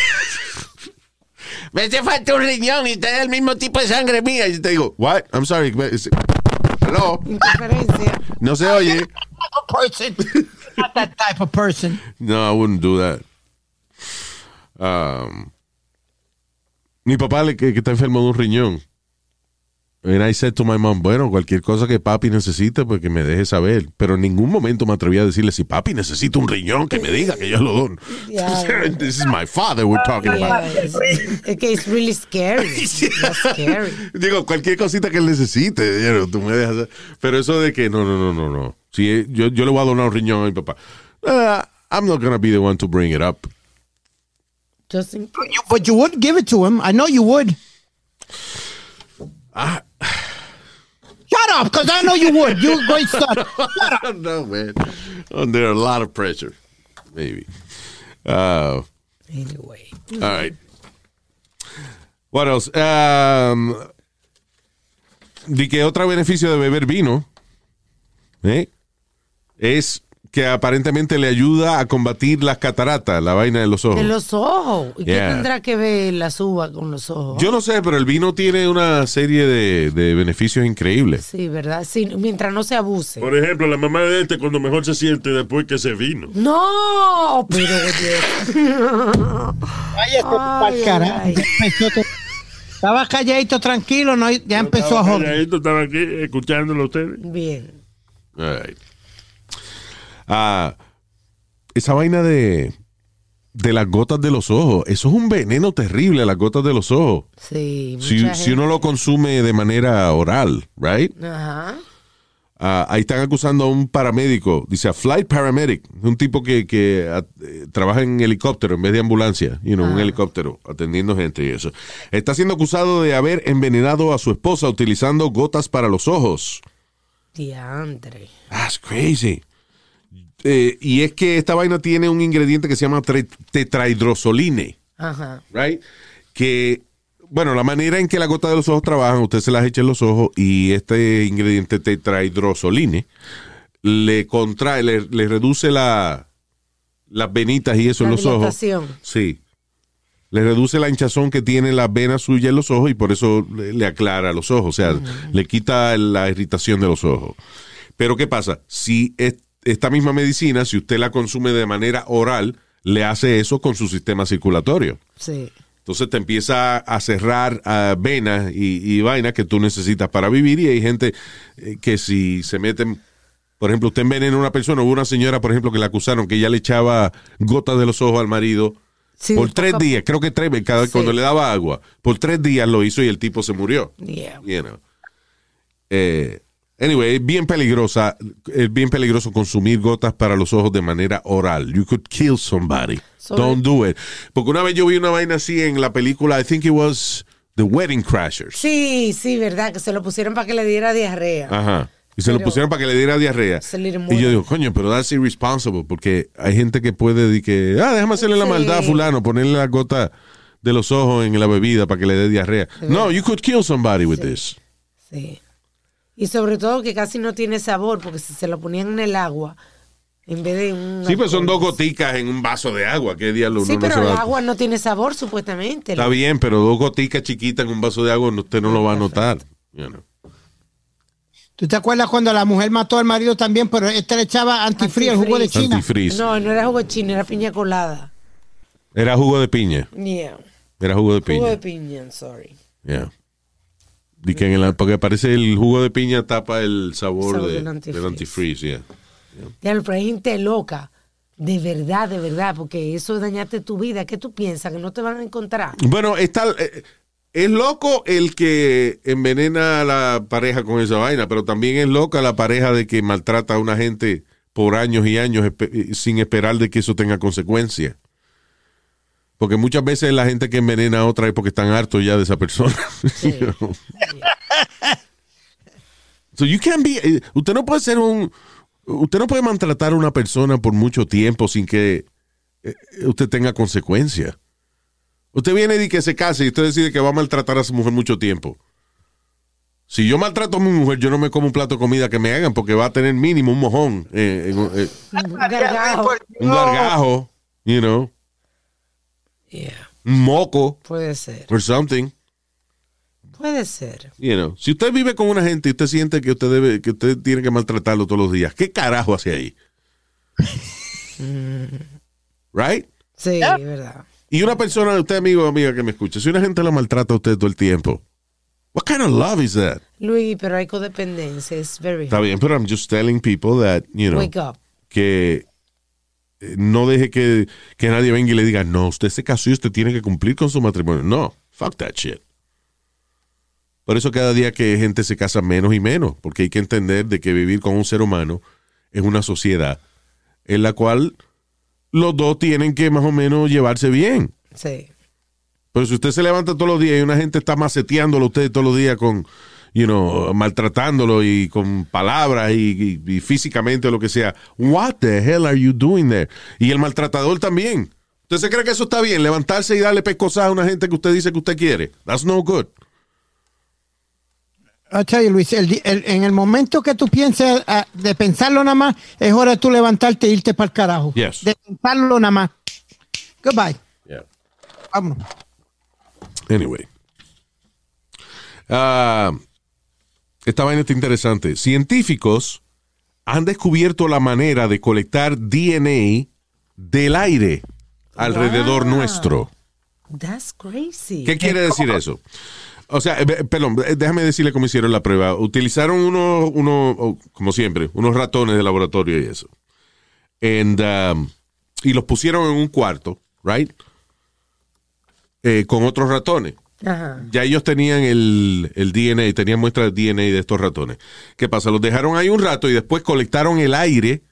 me hace falta un riñón y usted es el mismo tipo de sangre mía. y te digo, what? I'm sorry. Hello. Interferencia. No se oye. That type of person. No, I wouldn't do that. Um, mi papá le, que está enfermo de un riñón. And I said to my mom, bueno, cualquier cosa que papi necesite, pues que me deje saber. Pero en ningún momento me atreví a decirle, si papi necesita un riñón, que me diga que yo lo doy. Yeah. This is my father we're talking about. Yeah, es, es que es really scary. Digo, cualquier cosita que él necesite, you know, tú me dejas. saber. Pero eso de que no, no, no, no, no. Si eh, yo, yo le voy a donar un riñón a mi papá. Uh, I'm not gonna be the one to bring it up. Just in but you would give it to him. I know you would. Shut up, because I know you would. You're a great son. Shut up. no, man. Under a lot of pressure. Maybe. Uh, Anyway. all right. What else? Um, de que otro beneficio de beber vino ¿eh? es que aparentemente le ayuda a combatir las cataratas, la vaina de los ojos. De los ojos. ¿Y Yeah. qué tendrá que ver la suba con los ojos? Yo no sé, pero el vino tiene una serie de, de beneficios increíbles. Sí, ¿verdad? Sí, mientras no se abuse. Por ejemplo, la mamá de este cuando mejor se siente después que se vino. No, pero pa'l Ay, Estaba calladito, tranquilo, no, ya empezó a joder. calladito, Estaba aquí escuchándolo a ustedes. Bien. All right. Ah, esa vaina de, de las gotas de los ojos, eso es un veneno terrible, las gotas de los ojos. Sí. Si, si uno lo consume de manera oral, right? Ajá. Ah, ahí están acusando a un paramédico, dice a flight paramedic, un tipo que, que, ah, eh, trabaja en helicóptero en vez de ambulancia, you know, un helicóptero atendiendo gente y eso. Está siendo acusado de haber envenenado a su esposa utilizando gotas para los ojos. Diantre. That's crazy. Eh, y es que esta vaina tiene un ingrediente que se llama tetrahidrozoline, Ajá. right? Que, bueno, la manera en que la gota de los ojos trabajan, usted se las echa en los ojos y este ingrediente tetrahidrozoline le contrae, le, le reduce la, las venitas y eso La en los ojos. Sí. Le reduce la hinchazón que tiene la vena suya en los ojos y por eso le, le aclara los ojos. O sea, le quita la irritación de los ojos. Pero ¿qué pasa? Si es- esta misma medicina, si usted la consume de manera oral, le hace eso con su sistema circulatorio. Sí. Entonces te empieza a cerrar venas y, y vainas que tú necesitas para vivir. Y hay gente eh, que si se meten, por ejemplo, usted envenena a una persona, hubo una señora, por ejemplo, que la acusaron que ella le echaba gotas de los ojos al marido. Sí, por tres poco- días, creo que tres cada Sí. cuando le daba agua, por tres días lo hizo y el tipo se murió. Yeah. You know. Eh, anyway, es bien peligrosa, es bien peligroso consumir gotas para los ojos de manera oral. You could kill somebody. Sobre- Don't do it. Porque una vez yo vi una vaina así en la película, I think it was The Wedding Crashers. Sí, sí, verdad, que se lo pusieron para que le diera diarrea. Ajá. Y se lo pusieron para que le diera diarrea. Y yo digo, coño, pero that's irresponsible, porque hay gente que puede decir que, ah, déjame hacerle la maldad a fulano, ponerle la gota de los ojos en la bebida para que le dé diarrea. No, you could kill somebody with this. Sí. Y sobre todo que casi no tiene sabor, porque si se lo ponían en el agua, en vez de un. Sí, pues son dos goticas en un vaso de agua. ¿Qué diablo Sí, uno no pero se el va agua no tiene sabor, supuestamente. Está bien, pero dos goticas chiquitas en un vaso de agua usted no lo va a notar. you know. ¿Tú te acuerdas cuando la mujer mató al marido también, pero este le echaba antifrío, el jugo de. China? Antifreeze. No, no era jugo chino, era piña colada. Era jugo de piña. Yeah. Era jugo de Jugo piña. de piña, sorry. Yeah. Que en el- porque parece el jugo de piña tapa el sabor, Sabor de- del del antifreeze. antifreeze. yeah. Ya, pero hay gente loca. De verdad, de verdad, porque eso es dañarte tu vida. ¿Qué tú piensas? Que no te van a encontrar. Bueno, está, eh, es loco el que envenena a la pareja con esa vaina, pero también es loca la pareja de que maltrata a una gente por años y años espe- eh, sin esperar de que eso tenga consecuencias. Porque muchas veces la gente que envenena a otra es porque están hartos ya de esa persona. You know? So you can't be, eh, usted no puede ser un, usted no puede maltratar a una persona por mucho tiempo sin que eh, usted tenga consecuencias. Usted viene y que se case y usted decide que va a maltratar a su mujer mucho tiempo. Si yo maltrato a mi mujer, yo no me como un plato de comida que me hagan porque va a tener mínimo un mojón, eh, eh, Un gargajo. un gargajo, you know, Yeah, un moco puede ser. or something. Puede ser. You know. Si usted vive con una gente y usted siente que usted debe, que usted tiene que maltratarlo todos los días, ¿qué carajo hace ahí? right? Sí, es verdad. Y una persona, usted amigo o amiga que me escucha, si una gente la maltrata a usted todo el tiempo, what kind of love is that? Luis, pero hay codependencia. Es very Está bien, pero I'm just telling people that, you know, Wake up. que no deje que, que nadie venga y le diga, no, usted se casó y usted tiene que cumplir con su matrimonio. No, fuck that shit. Por eso cada día que gente se casa menos y menos, porque hay que entender de que vivir con un ser humano es una sociedad en la cual los dos tienen que más o menos llevarse bien. Sí. Pero si usted se levanta todos los días y una gente está maceteándolo a usted todos los días con, you know, maltratándolo y con palabras y, y- y físicamente o lo que sea, what the hell are you doing there? Y el maltratador también. ¿Usted se cree que eso está bien? Levantarse y darle pescosas a una gente que usted dice que usted quiere. That's no good. I tell you, Luis, el el- en el momento que tú pienses ah, de pensarlo nada más, es hora de tú levantarte e irte para el carajo. Yes. De pensarlo nada más. Goodbye. Yeah. Vámonos. Anyway. Ah, esta vaina está interesante. Científicos han descubierto la manera de colectar DNA del aire alrededor Wow. nuestro. That's crazy. ¿Qué quiere decir eso? O sea, perdón, eh, déjame decirle cómo hicieron la prueba. Utilizaron unos, uno, como siempre, unos ratones de laboratorio y eso. And, um, y los pusieron en un cuarto, right? Eh, con otros ratones. Ajá. Ya ellos tenían el, el DNA, tenían muestras de DNA de estos ratones. ¿Qué pasa? Los dejaron ahí un rato y después colectaron el aire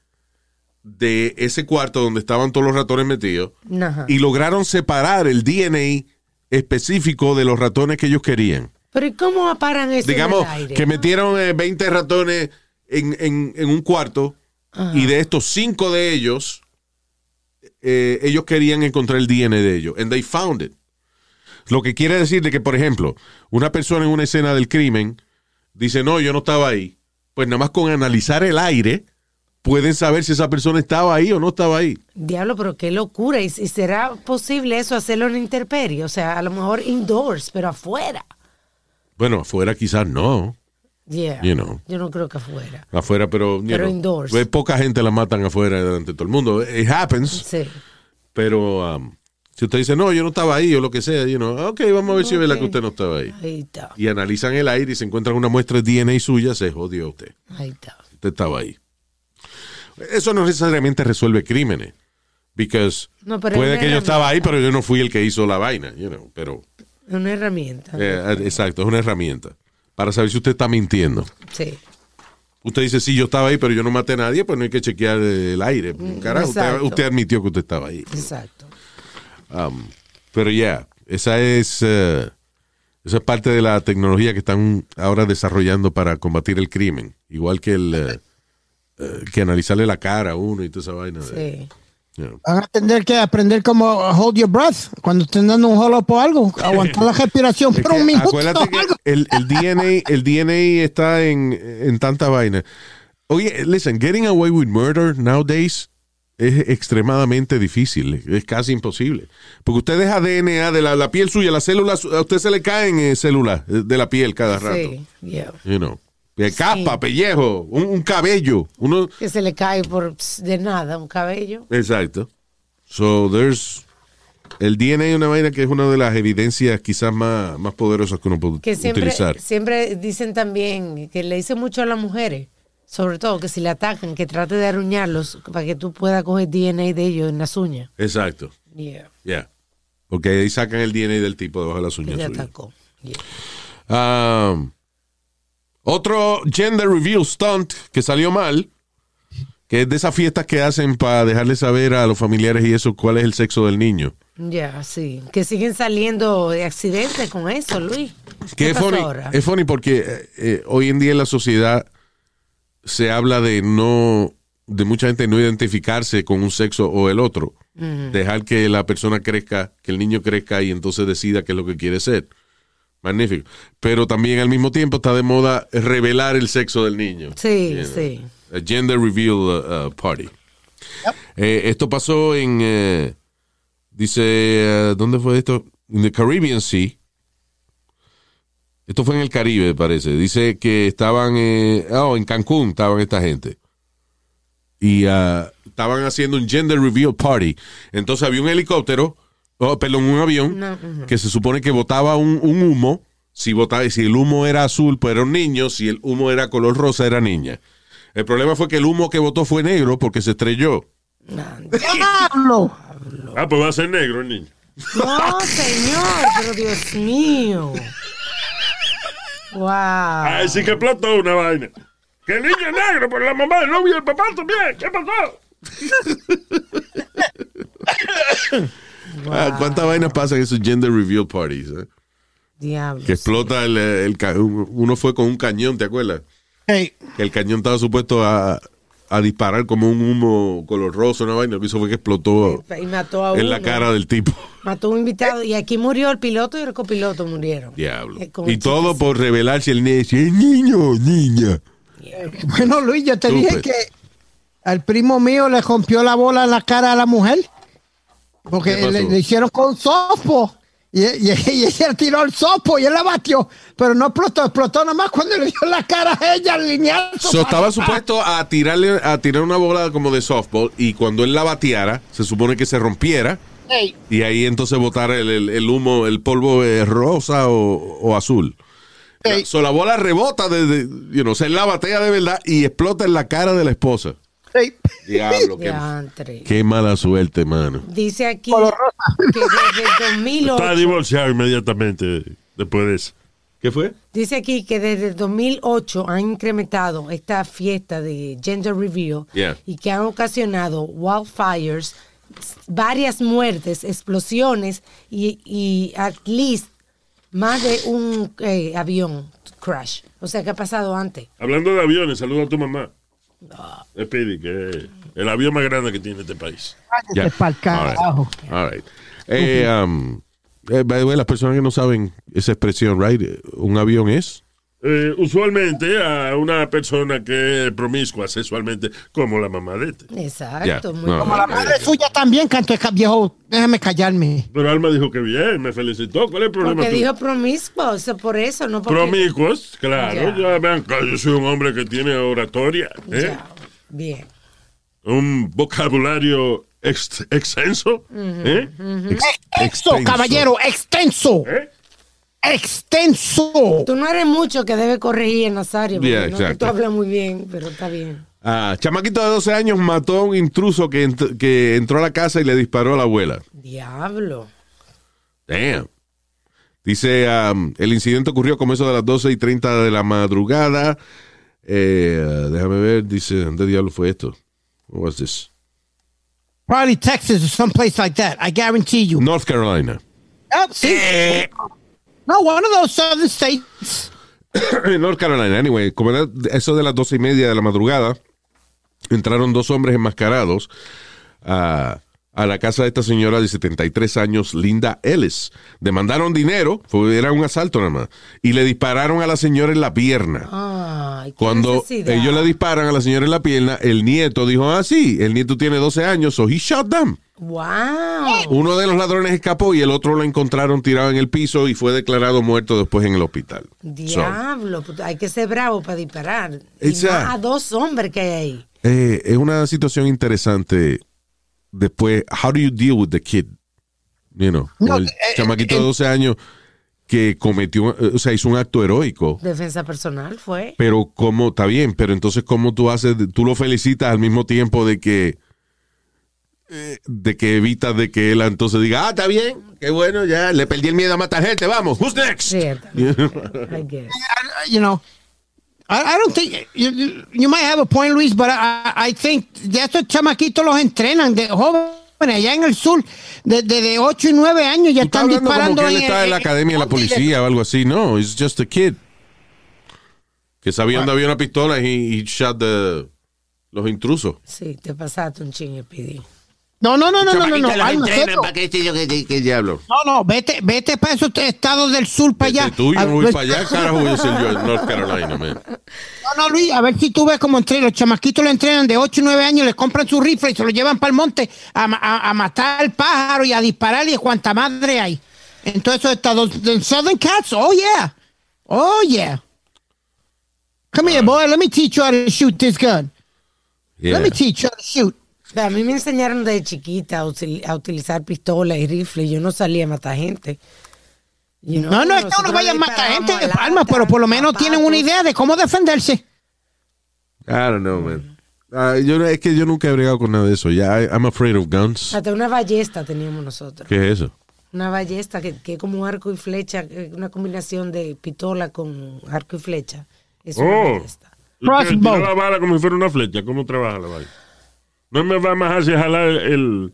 de ese cuarto donde estaban todos los ratones metidos Ajá. y lograron separar el DNA específico de los ratones que ellos querían. Pero ¿y cómo aparan eso Digamos en el aire? que metieron eh, 20 ratones en, en- en un cuarto y de estos cinco de ellos, eh, ellos querían encontrar el DNA de ellos. And they found it. Lo que quiere decir de que, por ejemplo, una persona en una escena del crimen dice, no, yo no estaba ahí. Pues nada más con analizar el aire pueden saber si esa persona estaba ahí o no estaba ahí. Diablo, pero qué locura. ¿Y, y será posible eso hacerlo en intemperie? O sea, a lo mejor indoors, pero afuera. Bueno, afuera quizás no. Yeah. You know. Yo no creo que afuera. Afuera, pero, Pero know, indoors. pues, poca gente la matan afuera delante de todo el mundo. It happens, Sí. pero um, si usted dice, no, yo no estaba ahí o lo que sea, you know, ok, vamos a ver si es verdad que usted no estaba ahí. Ahí está. Y analizan el aire y se encuentran una muestra de DNA suya, se jodió usted. Ahí está. Usted estaba ahí. Eso no necesariamente resuelve crímenes. Because No, puede que yo estaba ahí, pero yo no fui el que hizo la vaina, you know, pero Es una herramienta. eh, exacto, es una herramienta para saber si usted está mintiendo. Sí. Usted dice, sí, yo estaba ahí, pero yo no maté a nadie, pues no hay que chequear el aire. Carajo, usted, Mm, usted admitió que usted estaba ahí. Exacto. Um, pero ya, esa es eh, esa es parte de la tecnología que están ahora desarrollando para combatir el crimen. Igual que el eh, eh, que analizarle la cara a uno y toda esa vaina. de- Sí. you know. Van a tener que aprender cómo hold your breath cuando estén dando un holo por algo. Aguantar la respiración Es por un minuto. acuérdate o que el, el DNA, el DNA está en, en tanta vaina. Oye, listen, getting away with murder nowadays es extremadamente difícil, es casi imposible. Porque usted deja DNA de la, la piel suya, las células, a usted se le caen eh, células eh, de la piel cada rato. Sí. Yeah. You know. De capa, pellejo, un, un cabello. Uno, Que se le cae por de nada un cabello. exacto. So there's el DNA es una vaina que es una de las evidencias quizás más, más poderosas que uno puede Que siempre, utilizar. siempre dicen también que le dicen mucho a las mujeres, sobre todo que si le atacan, que trate de aruñarlos para que tú puedas coger DNA de ellos en las uñas. Exacto. Yeah. Yeah. Porque ahí sacan el DNA del tipo debajo de las Que uñas le atacó. Yeah. Um, otro gender reveal stunt que salió mal, que es de esas fiestas que hacen para dejarle saber a los familiares y eso cuál es el sexo del niño. Ya, sí. Que siguen saliendo de accidentes con eso, Luis. Que ¿Qué es funny, ahora? es funny porque eh, eh, hoy en día en la sociedad se habla de no, de mucha gente no identificarse con un sexo o el otro. Dejar que la persona crezca, que el niño crezca y entonces decida qué es lo que quiere ser. Magnífico. Pero también al mismo tiempo está de moda revelar el sexo del niño. Sí, You know, sí. a gender reveal uh, uh, party. Eh, esto pasó en, eh, dice, eh, ¿dónde fue esto? En the Caribbean Sea. Esto fue en el Caribe, parece. Dice que estaban, eh, oh, en Cancún estaban esta gente. Y ah, estaban haciendo un gender reveal party. Entonces había un helicóptero, oh, perdón, un avión, No, que se supone que botaba un, un humo. Si, botaba, si el humo era azul, pues era un niño. Si el humo era color rosa, era niña. El problema fue que el humo que botó fue negro porque se estrelló. ¡Diablo! Ah, pues va a ser negro el niño. No, señor, pero Dios mío. Wow. Ay, sí que explotó una vaina. Que el niño es negro, pero la mamá, el novio y el papá también. ¿Qué pasó? Ah, ¿Cuántas vainas pasan en esos gender reveal parties? eh? Diablo. Que explota el, el Uno fue con un cañón, ¿te acuerdas? Hey, Que el cañón estaba supuesto a, a disparar como un humo color rosa, una vaina. Lo que hizo fue que explotó Y mató a uno. en la cara del tipo. Mató un invitado. Y aquí murió el piloto y el copiloto murieron. Diablo. Eh, Y todo por revelar si el niño, es niño niña. Bueno, Luis, yo te dije que al primo mío le rompió la bola en la cara a la mujer. Porque le, le hicieron con softball. Y, y, y ella tiró el softball y él la batió. Pero no explotó, explotó nomás cuando le dio la cara a ella lineal. So, estaba supuesto a tirarle a tirar una bola como de softball y cuando él la bateara, se supone que se rompiera Hey, y ahí entonces botara el, el- el humo, el polvo eh, rosa o, o azul. Ey. So, la bola rebota, de, de- you know, se la batea de verdad y explota en la cara de la esposa. hey. Diablo, qué, qué mala suerte, mano. Dice aquí que desde el 2008. Está divorciado inmediatamente después de eso. ¿Qué fue? Dice aquí que desde el 2008 han incrementado esta fiesta de gender reveal Yeah. y que han ocasionado wildfires, varias muertes, explosiones y, y at least más de un eh, avión crash. O sea, que ha pasado antes. Hablando de aviones, saluda a tu mamá. Speedy, que es el avión más grande que tiene este país. Cállate pa'l carajo. All right. Eh, um, eh, by the way, las personas que no saben esa expresión, right? Un avión es. Eh, usualmente a una persona que es promiscua sexualmente, como la mamá de este. Exacto. Yeah. muy No. bien. Como la madre suya también, canto ca- viejo. Déjame callarme. Pero Alma dijo que bien, me felicitó. ¿Cuál es el problema? Porque tú? dijo promiscuo, o sea, por eso, no porque... Promiscuos, claro. Ya. Ya vean, que yo soy un hombre que tiene oratoria, ¿eh? Bien. un vocabulario ex- extenso. ¿eh? Extenso, caballero, extenso. ¿Eh? Extenso. Tú no eres mucho que debe corregir, Nazario. porque Yeah, no, tú hablas muy bien, pero está bien. Ah, chamaquito de 12 años mató a un intruso que, ent- que entró a la casa y le disparó a la abuela. Diablo. Damn. Dice, um, el incidente ocurrió como eso de las 12 y 30 de la madrugada. Eh, déjame ver, dice, ¿dónde diablo fue esto? What was this? Probably Texas or someplace like that. I guarantee you. North Carolina. Oh, see? No, one of those southern states. North Carolina. Anyway, como era eso de las doce y media de la madrugada, entraron dos hombres enmascarados a, a la casa de esta señora de 73 años, Linda Ellis. Demandaron dinero, fue, era un asalto nada más, y le dispararon a la señora en la pierna. Ay, qué Cuando necesidad. ellos le disparan a la señora en la pierna, el nieto dijo, ah, sí, el nieto tiene 12 años, so he shot them. Wow. Uno de los ladrones escapó y el otro lo encontraron tirado en el piso y fue declarado muerto después en el hospital. So, Diablo, pues, hay que ser bravo para disparar. Y más a dos hombres que hay ahí. eh, es una situación interesante. Después, how do you deal with the kid? You know, No, el eh, chamaquito eh, de 12 años que cometió, o sea, hizo un acto heroico. Defensa personal fue. Pero cómo, está bien, pero entonces cómo tú haces, tú lo felicitas al mismo tiempo de que eh, de que evitas de que él entonces diga, ah, está bien, qué bueno, ya le perdí el miedo a matar gente, vamos, who's next? Cierto. You know? I guess. I- you know, I, I don't think you, you- might have a point, Luis, but I, I think de estos chamaquitos los entrenan de jóvenes allá en el sur, de, de, de 8 y 9 años ya están hablando como disparando. que él está en la en- academia de la policía o algo así. No, it's just a kid. Que sabía dónde había una pistola y, shot the- los intrusos. Sí, te pasaste un chingue, Pidi. No, no, no, no, no, no, no. Entrenan para diablo. No, no, vete, vete para esos estados del sur para allá. No voy para allá, carajo, voy a ser yo en North Carolina, man. No, no, Luis, a ver si tú ves cómo entre los chamaquitos le entrenan de 8 y 9 años, les compran su rifle y se lo llevan para el monte a, a, a matar al pájaro y a disparar y cuanta madre hay. En todos esos estados. The Southern Cats, oh yeah. Oh yeah. Come here, boy, let me teach you how to shoot this gun. Yeah. Let me teach you how to shoot. A mí me enseñaron de chiquita a, util- a utilizar pistola y rifle. Yo no salía a matar gente. You know, No, no es que uno vaya a matar gente, Alma, lata, pero por lo menos tienen una idea de cómo defenderse. I don't know, man. Ah, yo, es que yo nunca he bregado con nada de eso. Ya, I'm afraid of guns. Hasta una ballesta teníamos nosotros. ¿Qué es eso? Una ballesta que, que es como un arco y flecha, una combinación de pistola con arco y flecha. Es una Oh. ballesta. Crossbow. la bala como si fuera una flecha. ¿Cómo trabaja la bala? No me va más hacia jalar el,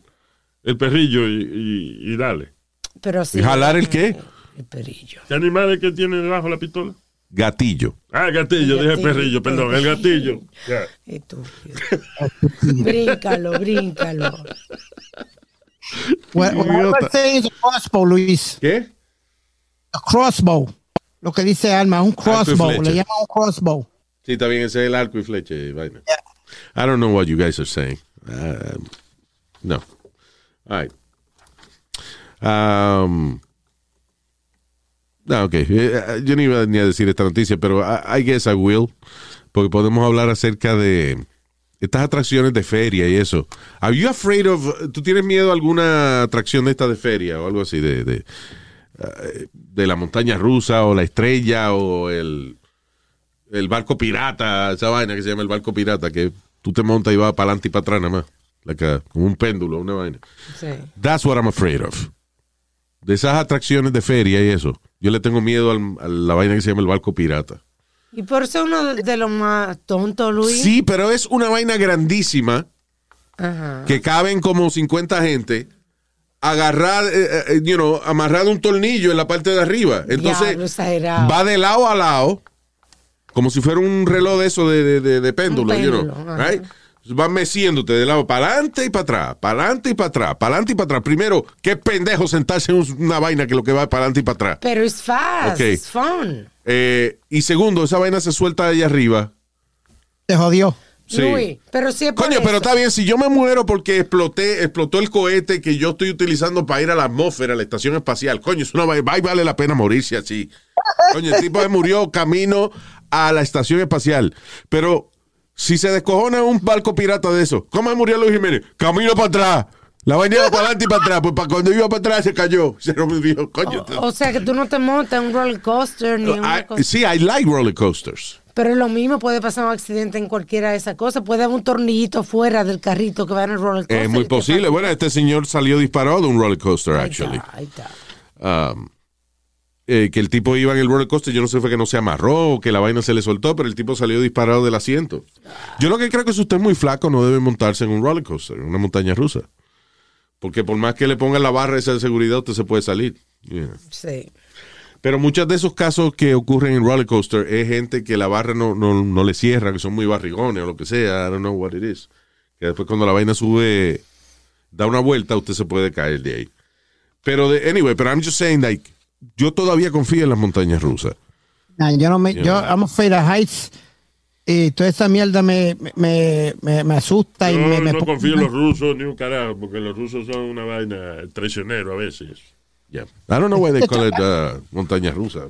el perrillo y, y- y dale. Pero sí. ¿Y jalar el qué? El perillo. ¿Qué animal es que tiene debajo la pistola? Gatillo. Ah, el gatillo, dije perrillo, perdón, el gatillo. Ya. Estúpido. bríncalo, bríncalo. What, what Idiota. I'm saying is a crossbow, Luis. ¿Qué? A crossbow. Lo que dice Alma, un crossbow. Le llaman un crossbow. Sí, está bien, ese es el arco y flecha y vaina. I don't know what you guys are saying. Uh, no. All right. Um, no, ok. Eh, Yo no iba ni a decir esta noticia, pero I, I guess I will. Porque podemos hablar acerca de estas atracciones de feria y eso. Are you afraid of... ¿Tú tienes miedo a alguna atracción de esta de feria o algo así? De, de, eh, de la montaña rusa o la estrella o el el barco pirata, esa vaina que se llama el barco pirata, que tú te montas y vas para adelante y para atrás nada más. Like a- como un péndulo, una vaina. Sí. That's what I'm afraid of. De esas atracciones de feria y eso. Yo le tengo miedo al- a la vaina que se llama el barco pirata. Y por eso uno de los más tontos, Luis. Sí, pero es una vaina grandísima Ajá. que caben como 50 gente agarrar, eh, eh, you know, amarrado un tornillo en la parte de arriba. Entonces, exagerado. va de lado a lado, como si fuera un reloj de eso de, de, de- de péndulo, Un you know, péndulo, ajá. right? Van meciéndote de lado para adelante y para atrás, para adelante y para atrás, para adelante y para atrás. Primero, qué pendejo sentarse en un- una vaina que lo que va para adelante y para atrás. Pero es fast, es fun. Eh, y segundo, esa vaina se suelta ahí arriba. Te jodió. Sí. Luis, pero sí es Coño, pero está bien, si yo me muero porque exploté, explotó el cohete que yo estoy utilizando para ir a la atmósfera, a la estación espacial, coño, eso no va, va y vale la pena morirse así. Coño, el tipo se murió camino a la estación espacial. Pero si se descojona un barco pirata de eso, ¿cómo murió Luis Jiménez? Camino para atrás. La vaina iba para adelante y para atrás. Pues para cuando iba para atrás se cayó. Se rompió, coño. O sea que tú no te montas en un roller coaster ni en una I- cosa. sí, I like roller coasters. Pero es lo mismo, puede pasar un accidente en cualquiera de esas cosas. Puede haber un tornillito fuera del carrito que va en el roller coaster. Es muy posible. Bueno, este señor salió disparado de un roller coaster, Ahí actually. está, ahí está. um, eh, que el tipo iba en el roller coaster, yo no sé fue que no se amarró o que la vaina se le soltó, pero el tipo salió disparado del asiento. Yo lo que creo que si usted es muy flaco no debe montarse en un roller coaster, en una montaña rusa. Porque por más que le pongan la barra esa de seguridad, usted se puede salir. Yeah. Sí. Pero muchos de esos casos que ocurren en roller coaster es gente que la barra no, no, no le cierra, que son muy barrigones o lo que sea, I don't know what it is. Que después cuando la vaina sube, da una vuelta, usted se puede caer de ahí. Pero, de, anyway, pero I'm just saying, like, yo todavía confío en las montañas rusas. Nah, yo no me, Yeah. yo, I'm afraid of heights. Y toda esa mierda me, me, me, me asusta y Yo me, me no pone- confío en los rusos ni un carajo, porque los rusos son una vaina traicionero a veces. Yeah. I don't know why they call it uh, montaña rusa.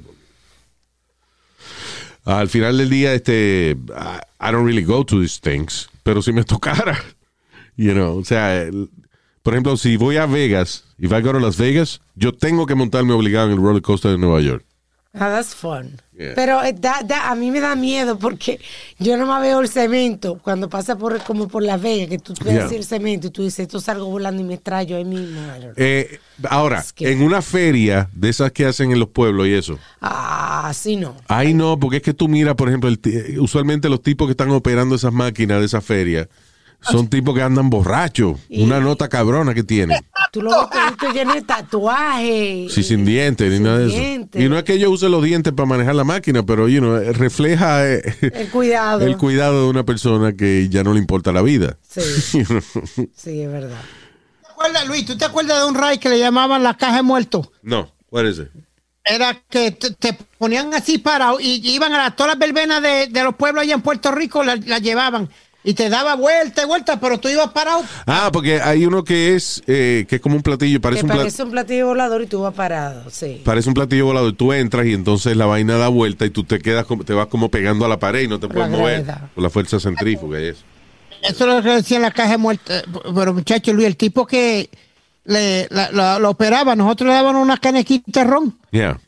Al final del día, este, I, I don't really go to these things, pero si me tocara, you know, o sea, por ejemplo, si voy a Vegas, if I go to Las Vegas, yo tengo que montarme obligado en el roller coaster de Nueva York. Ah, that's fun. Yeah. Pero eh, da- da- a mí me da miedo porque yo no me veo el cemento cuando pasa por como por la vega, que tú ves Yeah. el cemento y tú dices, esto salgo volando y me estrello ahí mismo. Eh, ahora, Es que- en una feria de esas que hacen en los pueblos y eso, Ah, sí no. Ay, no, porque es que tú miras, por ejemplo, el ti- usualmente los tipos que están operando esas máquinas de esa feria son tipos que andan borrachos. Una nota cabrona que tienen. Tú lo ves todito lleno de tatuajes. Sí, sin dientes ni Sin nada de eso. dientes. Y no es que ellos usen los dientes para manejar la máquina, pero you know, refleja eh, El cuidado. el cuidado de una persona que ya no le importa la vida. Sí, sí, es verdad. ¿Te acuerdas, Luis? ¿Tú te acuerdas de un ride que le llamaban la caja de muertos? no, what is it? Era que te, te ponían así parado y iban a todas las verbenas de, de los pueblos allá en Puerto Rico, las la llevaban y te daba vuelta y vuelta, pero tú ibas parado. Ah, porque hay uno que es eh, que es como un platillo, parece que un, parece un platillo volador y tú vas parado, sí. parece un platillo volador. Tú entras y entonces la vaina da vuelta y tú te quedas como, te vas como pegando a la pared y no te puedes la mover gravedad. por la fuerza centrífuga y eso. Eso es lo que decían la caja de muertos. Pero muchacho Luis, el tipo que le, la, la- lo operaba, nosotros le daban una canequita de ron, Yeah.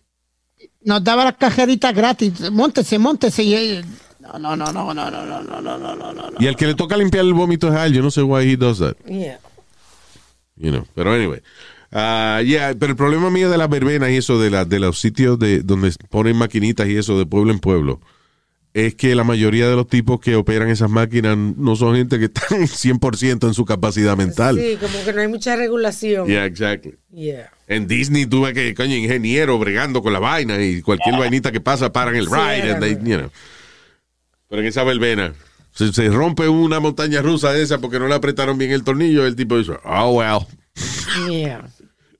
nos daba las cajeritas gratis. Móntese, móntese. Y, no, no, no, no, no, no, no, no, no, no, no, no. Y el que le toca limpiar el vómito es a él. Yo no sé why he does that. Yeah. You know. Pero anyway. Ah, yeah, pero el problema mío de las verbenas y eso de, la, de los sitios de donde ponen maquinitas y eso de pueblo en pueblo es que la mayoría de los tipos que operan esas máquinas no son gente que están 100% en su capacidad mental. Sí, como que no hay mucha regulación. Yeah, exactly. Yeah. En Disney tuve que, coño, ingeniero bregando con la vaina y cualquier vainita que pasa paran el Sí, ride. era and they, verdad. you know. Pero en esa verbena, se, se rompe una montaña rusa de esa porque no le apretaron bien el tornillo, el tipo dice, oh, well. Yeah.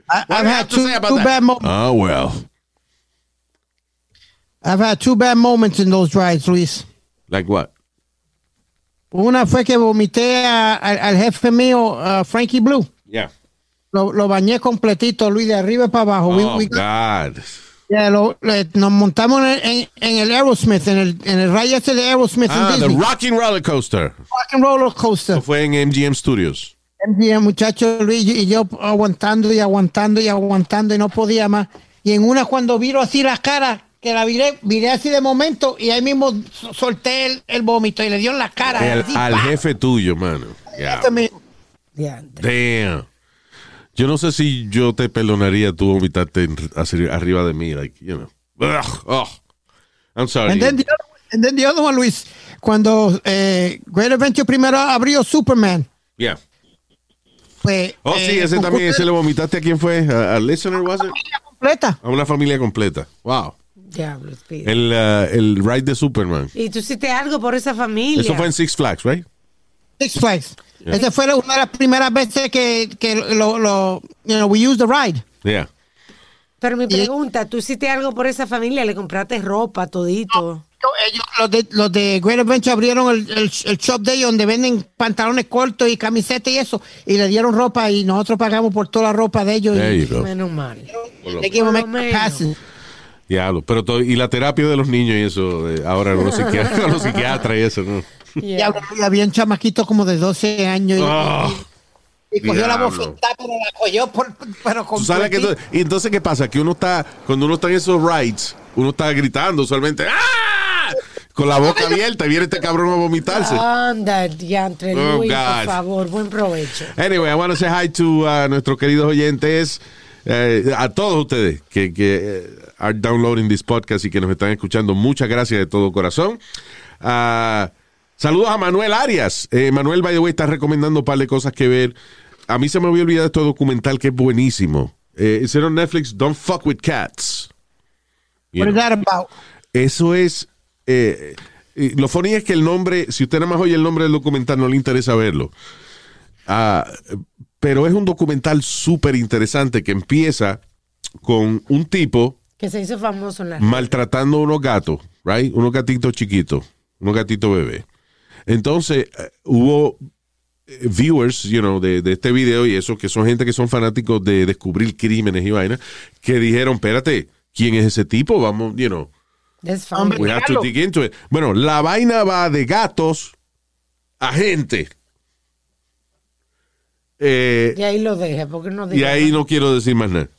I, I've had two, bad moments. Oh, well. I've had two bad moments in those rides, Luis. Like what? Una fue que vomité a- al- al jefe mío, uh, Frankie Blue. Yeah. Lo, lo bañé completito, Luis, de arriba para abajo. We- Oh, we- God. Yeah, lo- le- nos montamos en, en- en el Aerosmith, en el, en el ride ese de Aerosmith Ah, en the. Rocking Roller Coaster. Rock and roller coaster. Eso fue en MGM Studios. MGM, muchacho Luis y yo aguantando y aguantando y aguantando y no podía más. Y en una cuando viro así la cara, que la viré, viré así de momento y ahí mismo so- solté el, el vómito y le dio en la cara. El- así, al jefe tuyo, mano. Yeah. Este. Damn. Yo no sé si yo te perdonaría tú vomitarte arriba de mí, like, you know. Ugh, oh. I'm sorry. And then the other, and then the other one, Luis, cuando eh, Great Adventure primero abrió Superman, Yeah. pues... Oh, sí, eh, ese también, ese le vomitaste a quién fue? ¿A, a listener, was it? completa. A una familia completa. Wow. Diablo, Speedy. El, uh, el ride de Superman. Y tú hiciste algo por esa familia. Eso fue en Six Flags, right? Six Flags. Yeah. Esa fue una de las primeras veces que, que lo, lo, you know, we used the ride. Yeah. Pero mi pregunta, ¿tú hiciste algo por esa familia? ¿Le compraste ropa, todito? Ellos, los, de, los de Great Adventure abrieron el, el, el shop de ellos donde venden pantalones cortos y camisetas y eso. Y le dieron ropa y nosotros pagamos por toda la ropa de ellos. There y, you go. Menos mal. Diablo. Pero todo, y la terapia de los niños y eso, de ahora los psiquiatras, los psiquiatras y eso, ¿no? Ya, había un chamaquito como de 12 años y, Oh, y cogió la bofetada, pero la cogió por, pero Tú sabes que entonces- y entonces qué pasa que uno está cuando uno está en esos rides uno está gritando usualmente ¡Ah! con la boca abierta y viene este cabrón a vomitarse. Anda, diantre, Oh, Luis, God. por favor, buen provecho. anyway I want to say hi to uh, nuestros queridos oyentes eh, a todos ustedes que, que eh, are downloading this podcast y que nos están escuchando. Muchas gracias de todo corazón. Ah, saludos a Manuel Arias Eh, Manuel by the way está recomendando un par de cosas que ver a mí se me había olvidado este documental que es buenísimo eh, hicieron Netflix Don't Fuck With Cats You What is that about? Eso es. eh, lo funny es que el nombre, si usted nada más oye el nombre del documental, no le interesa verlo. Ah, pero es un documental súper interesante que empieza con un tipo Que se hizo famoso en la maltratando a unos gatos, right? Unos gatitos chiquitos, unos gatitos bebés. Entonces, eh, hubo eh, viewers, you know, de, de este video y eso, que son gente que son fanáticos de descubrir crímenes y vainas, que dijeron, espérate, ¿quién es ese tipo? Vamos, you know, That's funny. We have to dig into it. Bueno, la vaina va de gatos a gente. Eh, Y ahí lo deje, porque no y ahí nada. no quiero decir más nada.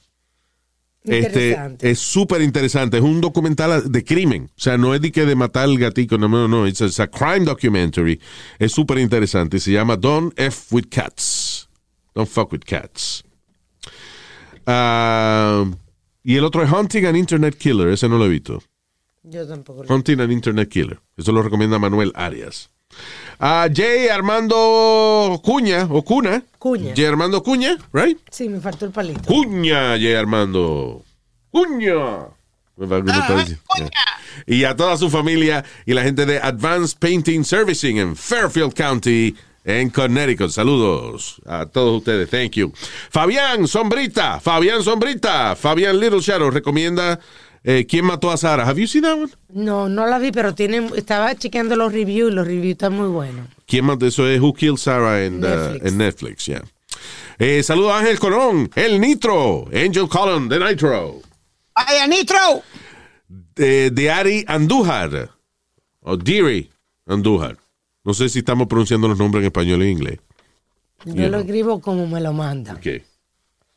Este, es súper interesante. Es un documental de crimen. O sea, no es de que de matar al gatito. No, no, no. It's a, crime documentary. Es súper interesante. Se llama Don't F with Cats. Don't fuck with cats. Ah, y el otro es Hunting an Internet Killer. Ese no lo he visto. Yo tampoco. lo- Hunting an Internet Killer. Eso lo recomienda Manuel Arias. Ah, Jay Armando Cuña, o Cuna. Cuña. Jay Armando Cuña, right? Sí, me faltó el palito. Cuña, Jay Armando. Cuña. Diciendo. Y a toda su familia y la gente de Advanced Painting Servicing en Fairfield County, en Connecticut. Saludos a todos ustedes. Thank you. Fabián Sombrita. Fabián Sombrita. Fabián Little Shadow recomienda eh, ¿Quién mató a Sara? Have you seen that one? No, no la vi, pero tiene, estaba chequeando los reviews y los reviews están muy buenos. ¿Quién mató? Eso es Who Killed Sarah en uh, Netflix. en Netflix, yeah. Eh, saludos a Ángel Colón, el Nitro, Angel Colon de Nitro. ¡Ay, Nitro! de Ari Andújar, o Deary Andújar. No sé si estamos pronunciando los nombres en español o en inglés. Yo lo escribo como me lo mandan. ¿Qué?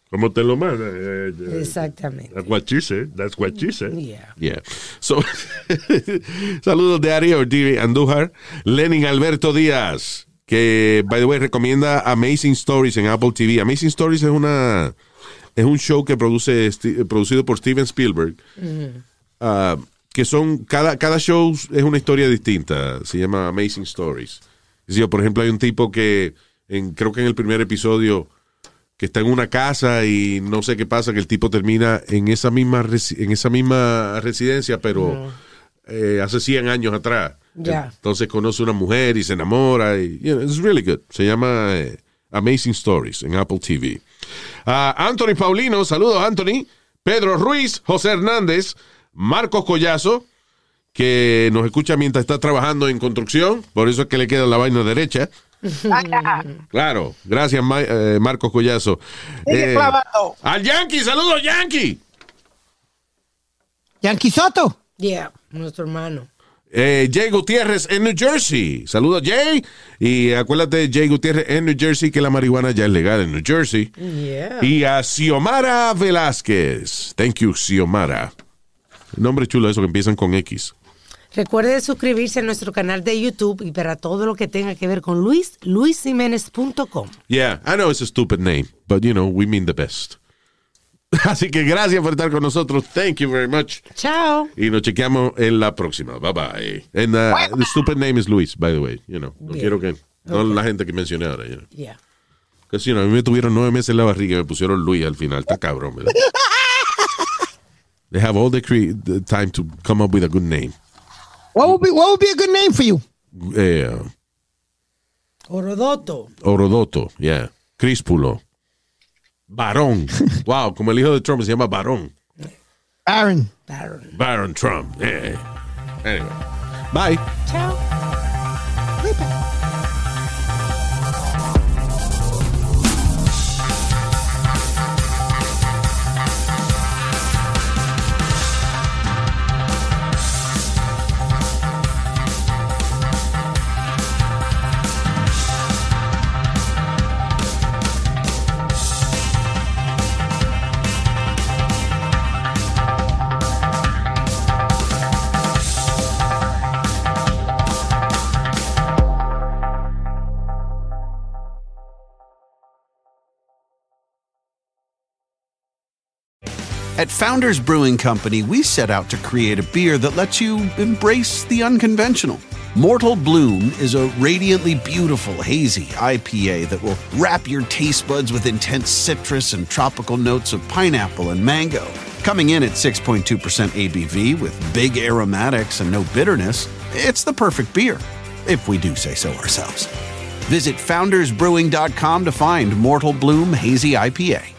¿Cómo te lo manda? Eh, eh, Exactamente. That's what she said. That's what she said. Yeah. Yeah. So, saludos de Ari Deary Andújar. Lenin Alberto Díaz, que, by the way, recomienda Amazing Stories en Apple TV. Amazing Stories es una es un show que produce producido por Steven Spielberg. ah, que que son, cada, cada show es una historia distinta. Se llama Amazing Stories. Es decir, por ejemplo, hay un tipo que, en, creo que en el primer episodio, que está en una casa y no sé qué pasa, que el tipo termina en esa misma, en esa misma residencia, pero eh, hace 100 años atrás. Ya. Entonces conoce una mujer y se enamora. Y, you know, it's really good. Se llama eh, Amazing Stories en Apple TV. Ah, Anthony Paulino, saludos Anthony. Pedro Ruiz, José Hernández, Marcos Collazo, que nos escucha mientras está trabajando en construcción. Por eso es que le queda la vaina derecha. Claro, gracias Ma- eh, Marcos Collazo. Clavando. al Yankee, saludos Yankee. Yankee Soto. Yeah, nuestro hermano. Eh, Jay Gutiérrez en New Jersey. Saludos, Jay. Y acuérdate, Jay Gutiérrez en New Jersey, que la marihuana ya es legal en New Jersey. Yeah. Y a Xiomara Velázquez. Thank you, Xiomara. Nombre chulo eso que empiezan con X. Recuerde suscribirse a nuestro canal de YouTube y para todo lo que tenga que ver con Luis, luisiménez.com. Yeah, I know it's a stupid name, but you know, we mean the best. Así que gracias por estar con nosotros. Thank you very much. Chao. Y nos chequeamos en la próxima. Bye bye. And uh, the stupid name is Luis, by the way. You know, no Bien. quiero que. No la gente que mencioné ahora. You know. Yeah. Que si no, a mí me tuvieron nueve meses en la barriga y me pusieron Luis al final. Está cabrón, ¿verdad? They have all the, cre- the time to come up with a good name. What would be what would be a good name for you? Yeah. Orodoto. Orodoto, yeah. Críspulo. Barón. Wow, como el hijo de Trump se llama Barón. Aaron. Baron. Baron Trump. Yeah. Anyway. Bye. Chao. At Founders Brewing Company, we set out to create a beer that lets you embrace the unconventional. Mortal Bloom is a radiantly beautiful, hazy IPA that will wrap your taste buds with intense citrus and tropical notes of pineapple and mango. Coming in at 6.2% ABV with big aromatics and no bitterness, it's the perfect beer, if we do say so ourselves. Visit foundersbrewing.com to find Mortal Bloom Hazy IPA.